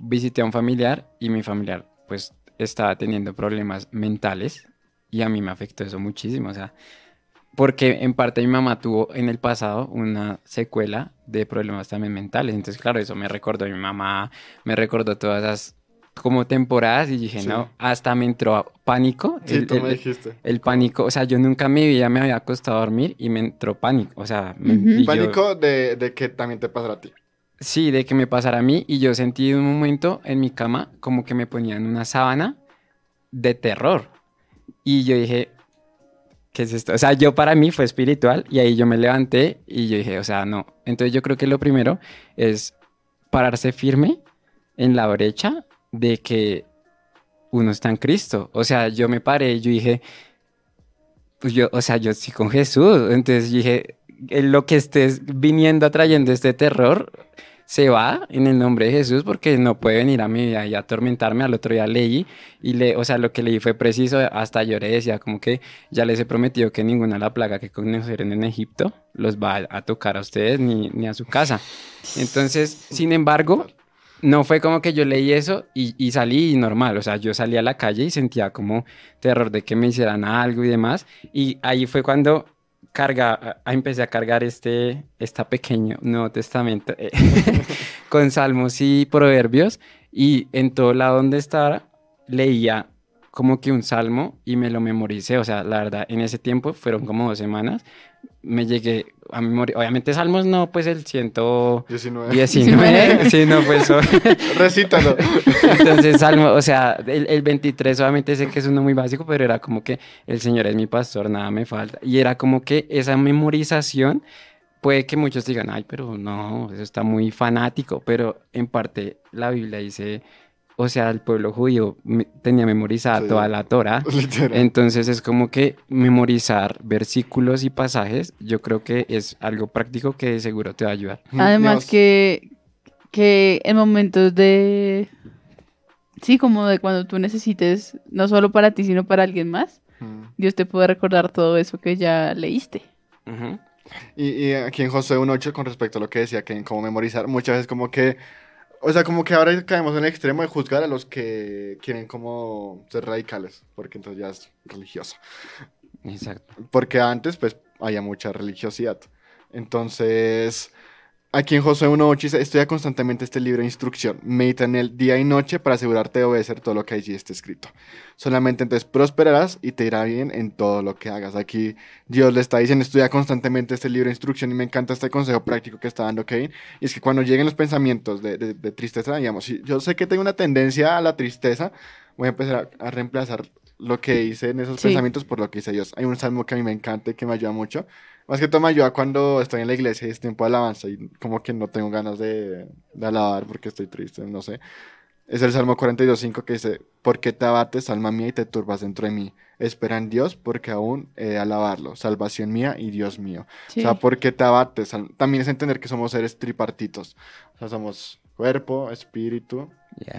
Speaker 1: visité a un familiar y mi familiar pues estaba teniendo problemas mentales y a mí me afectó eso muchísimo, o sea, porque en parte mi mamá tuvo en el pasado una secuela de problemas también mentales. Entonces, claro, eso me recordó a mi mamá, me recordó todas esas como temporadas y dije,
Speaker 2: Sí.
Speaker 1: no, hasta me entró pánico.
Speaker 2: Sí,
Speaker 1: el,
Speaker 2: tú
Speaker 1: el-
Speaker 2: me dijiste.
Speaker 1: el pánico, o sea, yo nunca en mi vida me había acostado a dormir y me entró pánico, o sea, me-
Speaker 3: Ujú.
Speaker 1: y yo-
Speaker 2: Pánico de, de que también te pasará a ti.
Speaker 1: Sí, de que me pasara a mí y yo sentí en un momento en mi cama como que me ponían una sábana de terror. Y yo dije, ¿qué es esto? O sea, yo para mí fue espiritual y ahí yo me levanté y yo dije, o sea, no. Entonces yo creo que lo primero es pararse firme en la brecha de que uno está en Cristo. O sea, yo me paré y yo dije, pues yo, o sea, yo estoy con Jesús. Entonces dije, en lo que estés viniendo atrayendo este terror se va en el nombre de Jesús porque no puede venir a mi vida y atormentarme. Al otro día leí y le, o sea, lo que leí fue preciso, hasta lloré, decía como que ya les he prometido que ninguna de la plaga que conocieron en Egipto los va a tocar a ustedes ni, ni a su casa. Entonces, sin embargo, no fue como que yo leí eso y, y salí normal, o sea, yo salí a la calle y sentía como terror de que me hicieran algo y demás, y ahí fue cuando carga, empecé a cargar este, esta pequeño Nuevo Testamento eh, con salmos y proverbios, y en todo lado donde estaba leía como que un salmo y me lo memoricé, o sea, la verdad, en ese tiempo fueron como dos semanas, me llegué a memorizar, obviamente salmos no, pues el 119,
Speaker 2: 19.
Speaker 1: sí, no, pues.
Speaker 2: Recítalo.
Speaker 1: Entonces, Salmo, o sea, el, el 23 obviamente sé que es uno muy básico, pero era como que el Señor es mi pastor, nada me falta. Y era como que esa memorización, puede que muchos digan, ay, pero no, eso está muy fanático, pero en parte la Biblia dice, o sea, el pueblo judío me- tenía memorizada
Speaker 2: Sí.
Speaker 1: toda la Torah.
Speaker 2: Literal.
Speaker 1: Entonces es como que memorizar versículos y pasajes, yo creo que es algo práctico que de seguro te va a ayudar.
Speaker 3: Además
Speaker 2: Digamos,
Speaker 3: que, que en momentos de... Sí, como de cuando tú necesites, no solo para ti, sino para alguien más,
Speaker 2: mm.
Speaker 3: Dios te puede recordar todo eso que ya leíste.
Speaker 2: Y, y aquí en José 1.8, con respecto a lo que decía, que en cómo memorizar, muchas veces como que, o sea, como que ahora caemos en el extremo de juzgar a los que quieren como ser radicales, porque entonces ya es religioso.
Speaker 1: Exacto.
Speaker 2: Porque antes, pues, había mucha religiosidad. Entonces, aquí en Josué 1.8 dice, estudia constantemente este libro de instrucción, medita en él día y noche para asegurarte de obedecer todo lo que allí está escrito. Solamente entonces prosperarás y te irá bien en todo lo que hagas. Aquí Dios le está diciendo, estudia constantemente este libro de instrucción y me encanta este consejo práctico que está dando Kevin. Y es que cuando lleguen los pensamientos de, de- de tristeza, digamos, si yo sé que tengo una tendencia a la tristeza, voy a empezar a, a reemplazar lo que hice en esos
Speaker 3: Sí.
Speaker 2: pensamientos por lo que hice Dios. Hay un salmo que a mí me encanta y que me ayuda mucho. Más que todo me ayuda cuando estoy en la iglesia y es tiempo de alabanza y como que no tengo ganas de, de alabar porque estoy triste, no sé. Es el Salmo 42.5 que dice, ¿por qué te abates, alma mía, y te turbas dentro de mí? Espera en Dios porque aún he de alabarlo, salvación mía y Dios mío.
Speaker 3: Sí.
Speaker 2: O sea, ¿por qué te abates? También es entender que somos seres tripartitos. O sea, somos cuerpo, espíritu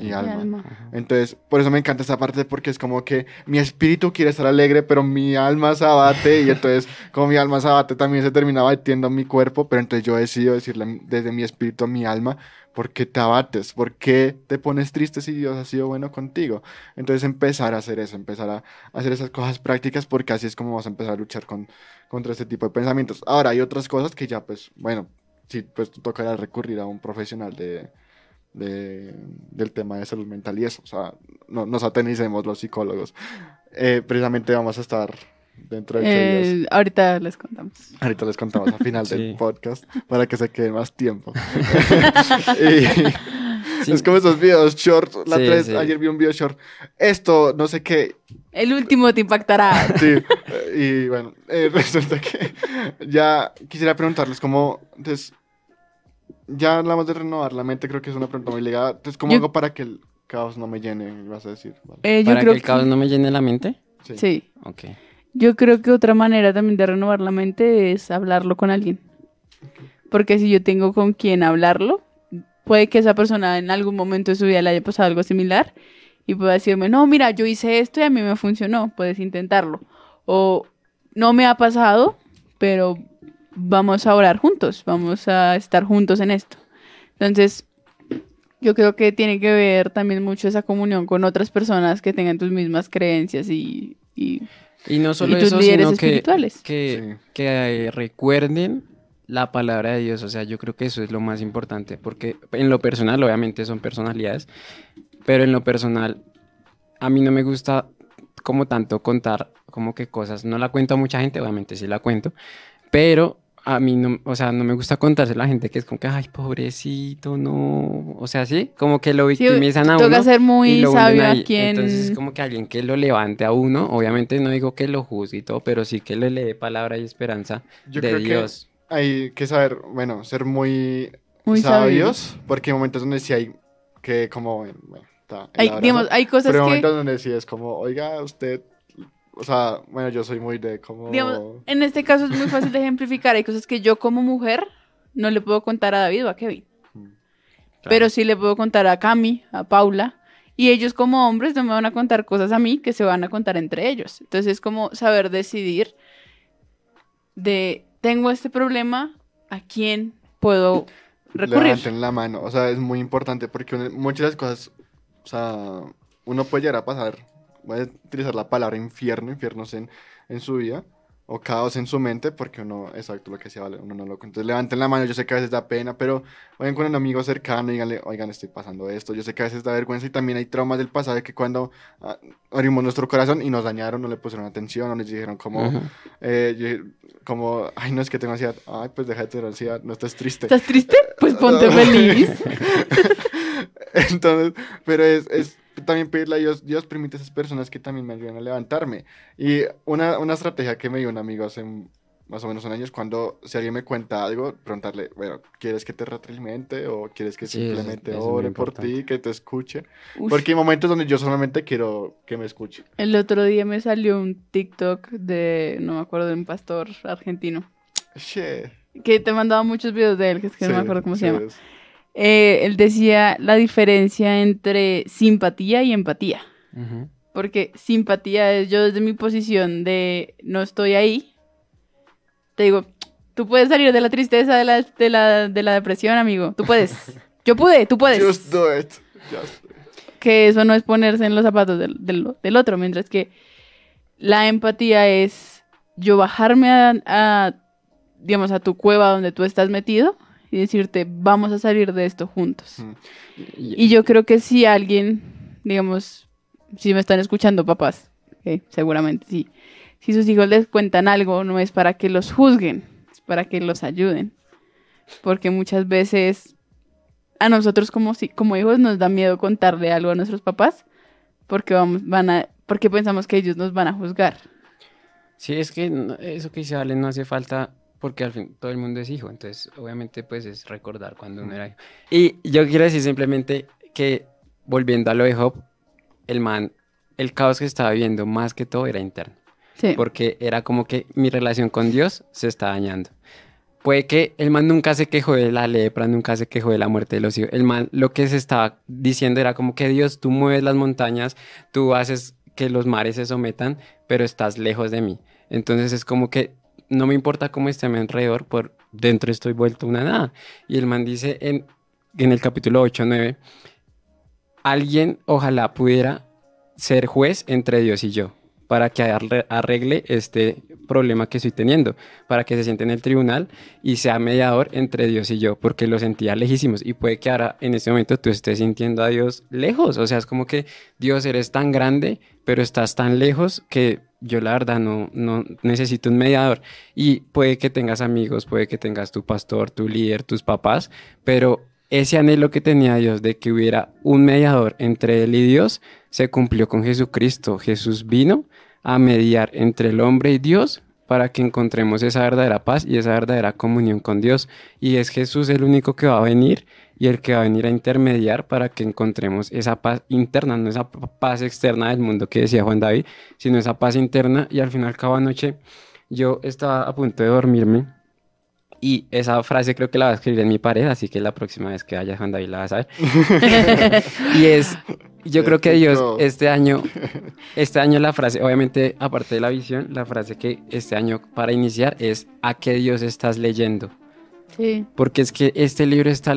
Speaker 2: y alma. Entonces, por eso me encanta esa parte porque es como que mi espíritu quiere estar alegre, pero mi alma se abate y entonces como mi alma se abate también se termina batiendo mi cuerpo, pero entonces yo decido decirle desde mi espíritu a mi alma, ¿por qué te abates? ¿Por qué te pones triste si Dios ha sido bueno contigo? Entonces empezar a hacer eso, empezar a hacer esas cosas prácticas porque así es como vas a empezar a luchar con, contra este tipo de pensamientos. Ahora, hay otras cosas que ya pues, bueno, sí, pues tocará recurrir a un profesional de, de- del tema de salud mental y eso. O sea, no nos atenicemos los psicólogos. Eh, precisamente vamos a estar dentro de ocho días.
Speaker 3: Eh, ahorita les contamos.
Speaker 2: Ahorita les contamos al final
Speaker 1: Sí.
Speaker 2: del podcast para que se quede más tiempo. Y-
Speaker 1: Sí.
Speaker 2: Es como esos videos short. La
Speaker 1: Sí,
Speaker 2: tres-
Speaker 1: sí.
Speaker 2: Ayer vi un video short. Esto, no sé qué.
Speaker 3: El último te impactará.
Speaker 2: Sí. y bueno, eh, resulta que ya quisiera preguntarles cómo. Entonces, ya hablamos de renovar la mente. Creo que es una pregunta muy ligada. Entonces, ¿cómo
Speaker 3: Yo-
Speaker 2: hago para que el caos no me llene? Vas a decir. Vale.
Speaker 3: Eh, yo
Speaker 1: Para que
Speaker 3: creo
Speaker 1: el caos no me llene la mente.
Speaker 2: Sí.
Speaker 3: Sí.
Speaker 1: Ok.
Speaker 3: Yo creo que otra manera también de renovar la mente es hablarlo con alguien. Porque si yo tengo con quien hablarlo, puede que esa persona en algún momento de su vida le haya pasado algo similar y pueda decirme, no, mira, yo hice esto y a mí me funcionó, puedes intentarlo. O no me ha pasado, pero vamos a orar juntos, vamos a estar juntos en esto. Entonces, yo creo que tiene que ver también mucho esa comunión con otras personas que tengan tus mismas creencias y, y
Speaker 1: Y no solo
Speaker 3: tus
Speaker 1: eso,
Speaker 3: líderes
Speaker 1: sino que,
Speaker 3: espirituales.
Speaker 1: que,
Speaker 2: Sí.
Speaker 1: que, eh, recuerden la palabra de Dios. O sea, yo creo que eso es lo más importante, porque en lo personal, obviamente son personalidades, pero en lo personal, a mí no me gusta como tanto contar como que cosas. No la cuento a mucha gente, obviamente sí la cuento, pero a mí no, o sea, no me gusta contarse a la gente que es como que, ay, pobrecito, no. O sea, sí, como que lo
Speaker 3: Sí,
Speaker 1: victimizan a
Speaker 3: toca
Speaker 1: uno.
Speaker 3: ser
Speaker 1: y
Speaker 3: muy sabio a quien...
Speaker 1: Entonces es como que alguien que lo levante a uno, obviamente no digo que lo juzgue y todo, pero sí que le lee palabra y esperanza
Speaker 2: Yo
Speaker 1: de
Speaker 2: creo
Speaker 1: Dios.
Speaker 2: que hay que saber, bueno, ser muy,
Speaker 3: Muy
Speaker 2: sabios, porque hay momentos donde sí hay que como, bueno, está
Speaker 3: Hay, digamos, hay cosas
Speaker 2: pero hay
Speaker 3: que,
Speaker 2: momentos donde sí es como, oiga, usted, o sea, bueno, yo soy muy de como...
Speaker 3: digamos, en este caso es muy fácil de ejemplificar. Hay cosas que yo como mujer no le puedo contar a David o a Kevin,
Speaker 2: Mm,
Speaker 3: pero sí le puedo contar a Cami, a Paula. Y ellos como hombres no me van a contar cosas a mí que se van a contar entre ellos. Entonces es como saber decidir de, tengo este problema, ¿a quién puedo recurrir.
Speaker 2: levanten la mano. O sea, es muy importante porque muchas de las cosas, o sea, uno puede llegar a pasar, voy a utilizar la palabra infierno, infiernos en, en su vida, o caos en su mente, porque uno, exacto lo que decía, vale, uno no lo... Entonces levanten la mano, yo sé que a veces da pena, pero vayan con un amigo cercano y díganle, oigan, estoy pasando esto, yo sé que a veces da vergüenza y también hay traumas del pasado que cuando ah, abrimos nuestro corazón y nos dañaron, no le pusieron atención, o les dijeron como... Eh, como, ay, no es que tengo ansiedad. Ay, pues deja de tener ansiedad, no estés triste.
Speaker 3: ¿Estás triste? Pues ponte feliz.
Speaker 2: Entonces, pero es, es también pedirle a Dios, Dios permite a esas personas que también me ayuden a levantarme. Y una, una estrategia que me dio un amigo hace más o menos un año es cuando si alguien me cuenta algo, preguntarle, bueno, ¿quieres que te retroalimente o quieres que
Speaker 1: Sí,
Speaker 2: simplemente
Speaker 1: eso
Speaker 2: ore por ti, que te escuche? Porque hay momentos donde yo solamente quiero que me escuche.
Speaker 3: El otro día me salió un TikTok de, no me acuerdo, de un pastor argentino.
Speaker 2: Shit.
Speaker 3: Que te mandaba muchos videos de él, que es que no me
Speaker 2: Sí,
Speaker 3: acuerdo cómo
Speaker 2: sí
Speaker 3: se llama.
Speaker 2: es.
Speaker 3: Eh, él decía la diferencia entre simpatía y empatía. Porque simpatía es yo desde mi posición de no estoy ahí. Te digo, tú puedes salir de la tristeza, de la, de la, de la depresión, amigo. Tú puedes. Yo pude, tú puedes.
Speaker 2: Just do it. Just do it.
Speaker 3: que eso no es ponerse en los zapatos del, del- del otro, mientras que la empatía es yo bajarme a, a, digamos, a tu cueva donde tú estás metido y decirte, vamos a salir de esto juntos.
Speaker 2: Mm.
Speaker 3: Y yo creo que si alguien, digamos, si me están escuchando papás, que seguramente sí, si sus hijos les cuentan algo, no es para que los juzguen, es para que los ayuden. Porque muchas veces a nosotros como, si, como hijos nos da miedo contarle algo a nuestros papás porque, vamos, van a, porque pensamos que ellos nos van a juzgar.
Speaker 1: Sí, es que eso que dice Ale no hace falta porque al fin todo el mundo es hijo, entonces obviamente pues es recordar cuando uno era hijo. Y yo quiero decir simplemente que volviendo a lo de Job, el man, el caos que estaba viviendo más que todo era interno,
Speaker 3: Sí.
Speaker 1: porque era como que mi relación con Dios se está dañando. Puede que el man nunca se quejó de la lepra, nunca se quejó de la muerte de los hijos. El man lo que se estaba diciendo era como que Dios, tú mueves las montañas, tú haces que los mares se sometan, pero estás lejos de mí. Entonces es como que no me importa cómo esté a mi alrededor, por dentro estoy vuelto una nada. Y el man dice en, en el capítulo 8, 9, alguien ojalá pudiera ser juez entre Dios y yo, para que arre- arregle este problema que estoy teniendo, para que se siente en el tribunal y sea mediador entre Dios y yo, porque lo sentía lejísimos. Y puede que ahora en este momento tú estés sintiendo a Dios lejos, o sea, es como que Dios eres tan grande, pero estás tan lejos que yo la verdad no, no necesito un mediador. Y puede que tengas amigos, puede que tengas tu pastor, tu líder, tus papás, pero ese anhelo que tenía Dios de que hubiera un mediador entre él y Dios se cumplió con Jesucristo. Jesús vino a mediar entre el hombre y Dios para que encontremos esa verdadera paz y esa verdadera comunión con Dios. Y es Jesús el único que va a venir y el que va a venir a intermediar para que encontremos esa paz interna, no esa pa- paz externa del mundo que decía Juan David, sino esa paz interna. Y al final, cada noche, yo estaba a punto de dormirme y esa frase creo que la va a escribir en mi pared, así que la próxima vez que vaya Juan David la vas a ver. y es, yo creo que Dios
Speaker 2: Épico.
Speaker 1: este año, este año la frase, obviamente aparte de la visión, la frase que este año para iniciar es ¿a qué Dios estás leyendo?
Speaker 3: Sí.
Speaker 1: Porque es que este libro está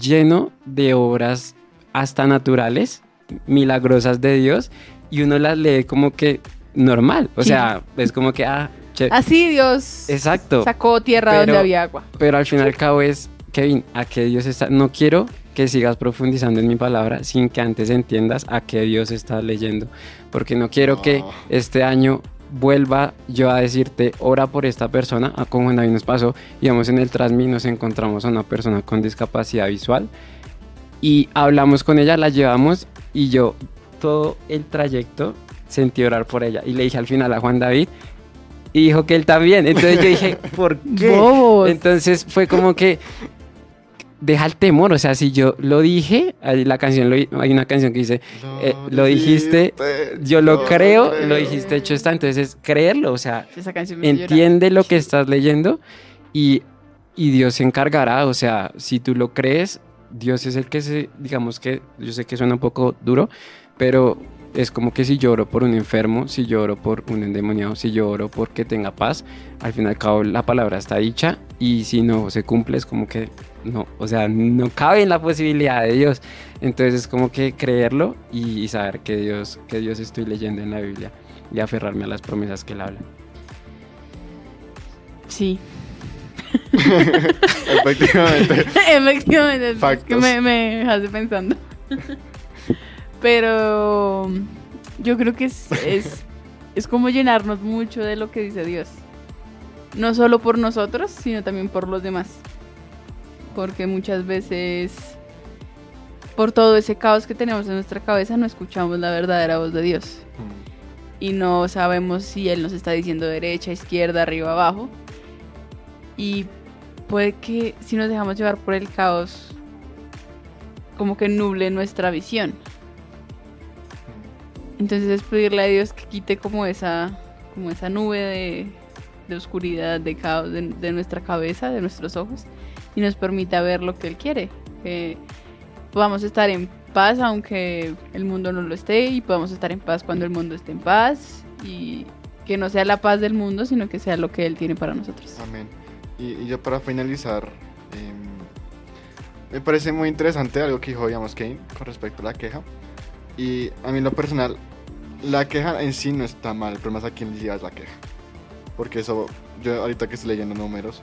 Speaker 1: lleno de obras hasta naturales, milagrosas de Dios, y uno las lee como que normal, o
Speaker 3: Sí.
Speaker 1: sea, es como que, ah, che-
Speaker 3: Así Dios
Speaker 1: exacto.
Speaker 3: sacó tierra
Speaker 1: Pero-
Speaker 3: donde había agua.
Speaker 1: Pero al fin y al cabo es, Kevin, a qué Dios está. No quiero que sigas profundizando en mi palabra sin que antes entiendas a qué Dios estás leyendo. Porque no quiero que este año vuelva yo a decirte, ora por esta persona, a como Juan David nos pasó, íbamos en el Transmi, nos encontramos a una persona con discapacidad visual y hablamos con ella, la llevamos y yo todo el trayecto sentí orar por ella y le dije al final a Juan David y dijo que él también. Entonces yo dije, ¿por qué?
Speaker 3: Bobos.
Speaker 1: Entonces fue como que deja el temor, o sea, si yo lo dije, hay la canción, lo- hay una canción que dice, eh, lo dijiste, yo lo creo, lo dijiste, hecho está, entonces es creerlo, o sea,
Speaker 3: Esa canción me hizo llorar.
Speaker 1: entiende lo que estás leyendo y, y Dios se encargará, o sea, si tú lo crees, Dios es el que se, digamos que, yo sé que suena un poco duro, pero es como que si lloro por un enfermo, si lloro por un endemoniado, si lloro porque tenga paz, al fin y al cabo la palabra está dicha y si no se cumple es como que no, o sea, no cabe en la posibilidad de Dios. Entonces es como que creerlo y, saber que Dios, que Dios estoy leyendo en la Biblia y aferrarme a las promesas que él habla.
Speaker 3: Sí,
Speaker 2: Efectivamente.
Speaker 3: efectivamente, es que
Speaker 2: Factos.
Speaker 3: me, me dejaste pensando. Pero yo creo que es, es, es como llenarnos mucho de lo que dice Dios. No solo por nosotros, sino también por los demás. Porque muchas veces, por todo ese caos que tenemos en nuestra cabeza, no escuchamos la verdadera voz de Dios. y no sabemos si él nos está diciendo derecha, izquierda, arriba, abajo. Y puede que si nos dejamos llevar por el caos, como que nuble nuestra visión. Entonces es pedirle a Dios que quite como esa, como esa nube de, de oscuridad, de caos de, de nuestra cabeza, de nuestros ojos, y nos permita ver lo que Él quiere. Que podamos estar en paz aunque el mundo no lo esté, y podamos estar en paz cuando el mundo esté en paz, y que no sea la paz del mundo, sino que sea lo que Él tiene para nosotros.
Speaker 2: Amén. Y, y para finalizar, em, me parece muy interesante algo que dijo Amos Kane con respecto a la queja. Y a mí lo personal, la queja en sí no está mal, el problema es a quién le llevas la queja. Porque eso, yo ahorita que estoy leyendo números,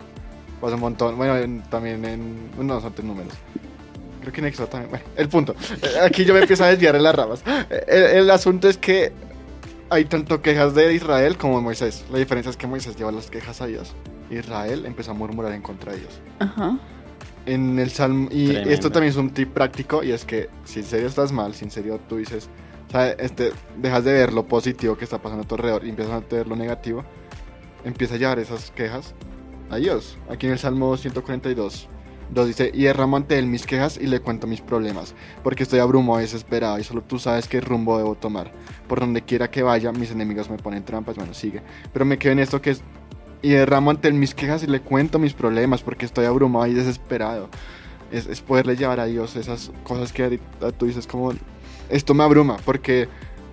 Speaker 2: pasa un montón. Bueno, en- también en. No, son tres números. Creo que en Éxodo también. Bueno, el punto. Eh, Aquí yo me empiezo a desviar en las ramas. Eh, El, el asunto es que hay tanto quejas de Israel como de Moisés. La diferencia es que Moisés lleva las quejas a Dios. Israel empezó a murmurar en contra de Dios.
Speaker 3: Ajá.
Speaker 2: En el salmo, y
Speaker 1: Tremendo.
Speaker 2: esto también es un tip práctico, y es que si en serio estás mal, si en serio tú dices, o sea, este, dejas de ver lo positivo que está pasando a tu alrededor y empiezas a ver lo negativo, empieza a llevar esas quejas a Dios. Aquí en el Salmo 142, 2 dice, y derramo ante él mis quejas y le cuento mis problemas, porque estoy abrumado desesperado y solo tú sabes qué rumbo debo tomar. Por donde quiera que vaya, mis enemigos me ponen trampas, bueno, sigue. Pero me quedo en esto que es, y derramo ante él mis quejas y le cuento mis problemas, porque estoy abrumado y desesperado. Es, es poderle llevar a Dios esas cosas que tú dices como, esto me abruma, porque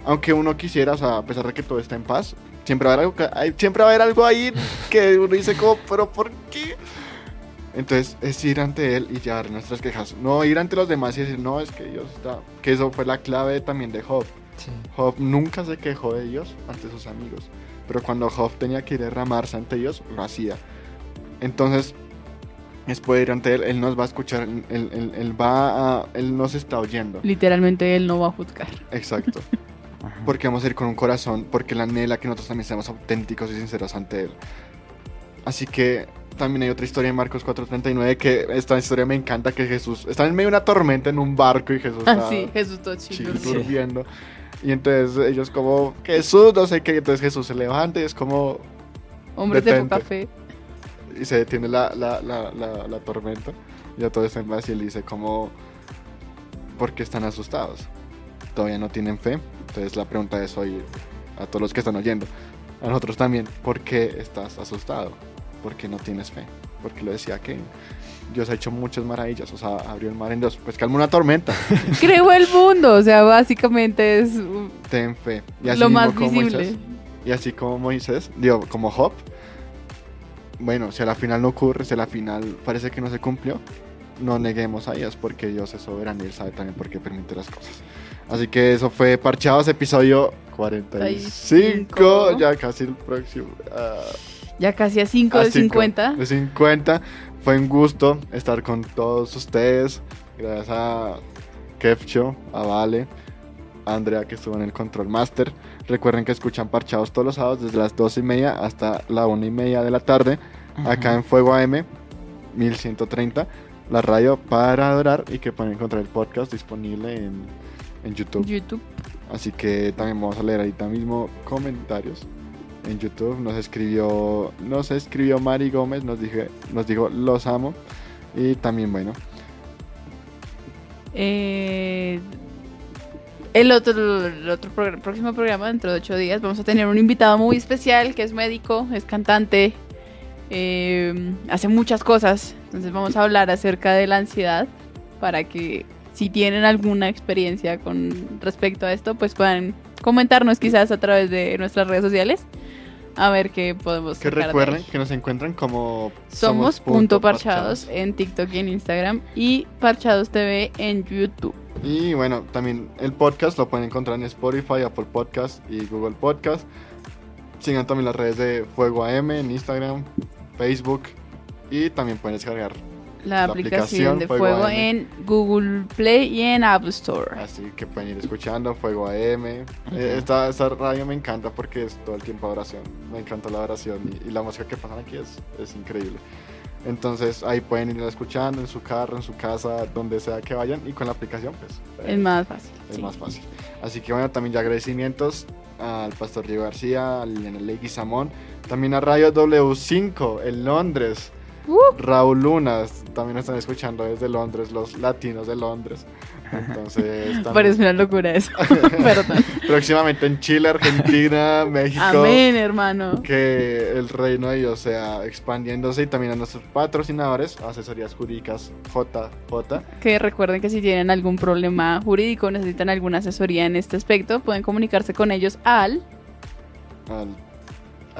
Speaker 2: aunque uno quisiera, o sea, a pesar de que todo está en paz, siempre va a haber algo, hay- siempre va a haber algo ahí que uno dice como, pero ¿por qué? Entonces es ir ante Él y llevar nuestras quejas. No ir ante los demás y decir, no, es que Dios está... Que eso fue la clave también de Job. Job nunca se quejó de Dios ante sus amigos. Pero cuando Job tenía que ir a derramarse ante Dios, lo hacía. Entonces, es poder ir ante Él. Él nos va a escuchar. Él, él- él va a... Él nos está oyendo.
Speaker 3: Literalmente Él no va a juzgar.
Speaker 2: Exacto. Porque vamos a ir con un corazón, porque Él anhela que nosotros también seamos auténticos y sinceros ante Él. Así que también hay otra historia en Marcos 4:39 que esta historia me encanta, que Jesús está en medio de una tormenta en un barco y Jesús
Speaker 3: Ah,
Speaker 2: está
Speaker 3: sí, Jesús todo chido.
Speaker 1: Sí.
Speaker 2: durmiendo. Y entonces ellos como, Jesús, no sé qué, y entonces Jesús se levanta y es como,
Speaker 3: Hombres de
Speaker 2: Detente.
Speaker 3: poca fe.
Speaker 2: Y se detiene la, la, la, la, tormenta. Y ya todo está en paz y él dice como, ¿por qué están asustados? Todavía no tienen fe. Entonces la pregunta es hoy a todos los que están oyendo, a nosotros también, ¿por qué estás asustado? ¿Por qué no tienes fe? Porque lo decía que Dios ha hecho muchas maravillas, o sea, abrió el mar en dos, pues calma una tormenta,
Speaker 3: Creó el mundo, o sea, básicamente es uh,
Speaker 2: ten fe. Y así
Speaker 3: lo más
Speaker 2: como
Speaker 3: visible.
Speaker 2: Moisés, y así como Moisés, digo, como Job, bueno, si a la final no ocurre, si a la final parece que no se cumplió, no neguemos a Dios porque Dios es soberano y Él sabe también por qué permite las cosas. Así que eso fue Parchados, episodio 45,
Speaker 3: 45.
Speaker 2: ya casi el próximo. ah,
Speaker 3: Ya casi a 5
Speaker 2: a
Speaker 3: de
Speaker 2: cinco
Speaker 3: 50.
Speaker 2: De 50. Fue un gusto estar con todos ustedes. Gracias a Kefcho, a Vale, a Andrea que estuvo en el Control Master. Recuerden que escuchan Parchados todos los sábados desde las 12 y media hasta la 1 y media de la tarde. Acá en Fuego AM 1130. La radio para adorar y que pueden encontrar el podcast disponible en, en YouTube.
Speaker 3: YouTube.
Speaker 2: Así que también vamos a leer ahorita mismo comentarios en YouTube. Nos escribió, nos escribió Mari Gómez, nos dije, nos dijo los amo. Y también bueno,
Speaker 3: Eh, el otro, el otro próximo programa, dentro de ocho días, vamos a tener un invitado muy especial que es médico, es cantante, eh, hace muchas cosas. Entonces vamos a hablar acerca de la ansiedad para que si tienen alguna experiencia con respecto a esto, pues puedan comentarnos quizás a través de nuestras redes sociales a ver qué podemos
Speaker 2: Que
Speaker 3: sacar de
Speaker 2: recuerden
Speaker 3: ahí.
Speaker 2: que nos encuentran como
Speaker 3: Somos punto parchados en TikTok y en Instagram y Parchados TV en YouTube.
Speaker 2: Y bueno, también el podcast lo pueden encontrar en Spotify, Apple Podcast y Google Podcast. Sigan también las redes de Fuego AM en Instagram, Facebook y también pueden descargar.
Speaker 3: La, aplicación, de
Speaker 2: Fuego
Speaker 3: Fuego en Google Play y en App Store.
Speaker 2: Así que pueden ir escuchando Fuego AM. Eh, esta, esta radio me encanta porque es todo el tiempo oración. Me encanta la oración y, y la música que pasan aquí es, es increíble. Entonces ahí pueden ir escuchando en su carro, en su casa, donde sea que vayan y con la aplicación pues
Speaker 3: Es más fácil.
Speaker 2: es
Speaker 3: sí.
Speaker 2: más fácil. Así que bueno, también ya agradecimientos al pastor Diego García, a Liliana Leguizamón, también a Radio W5 en Londres,
Speaker 3: Uh.
Speaker 2: Raúl Lunas, también están escuchando desde Londres, los latinos de Londres. Entonces, también-
Speaker 3: Parece una locura eso. Perdón.
Speaker 2: próximamente en Chile, Argentina, México.
Speaker 3: Amén, hermano.
Speaker 2: Que el reino de Dios sea expandiéndose y también a nuestros patrocinadores, asesorías jurídicas JJ.
Speaker 3: Que recuerden que si tienen algún problema jurídico, necesitan alguna asesoría en este aspecto, pueden comunicarse con ellos
Speaker 2: al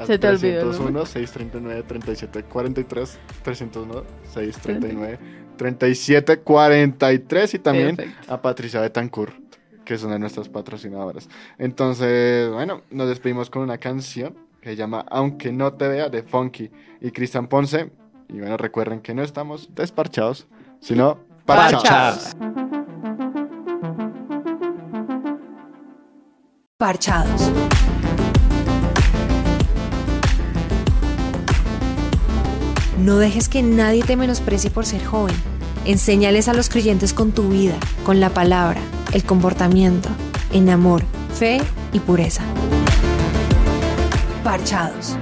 Speaker 3: Se te olvidó el
Speaker 2: 301 639 3743 301 639 3743 y también
Speaker 3: Perfecto.
Speaker 2: a Patricia Betancourt que es una de nuestras patrocinadoras entonces bueno nos despedimos con una canción que se llama Aunque no te vea de Funky y Cristian Ponce y bueno recuerden que no estamos desparchados sino parchados.
Speaker 3: Parchados.
Speaker 4: Parchados. No dejes que nadie te menosprecie por ser joven. Enséñales a los creyentes con tu vida, con la palabra, el comportamiento, en amor, fe y pureza. Parchados.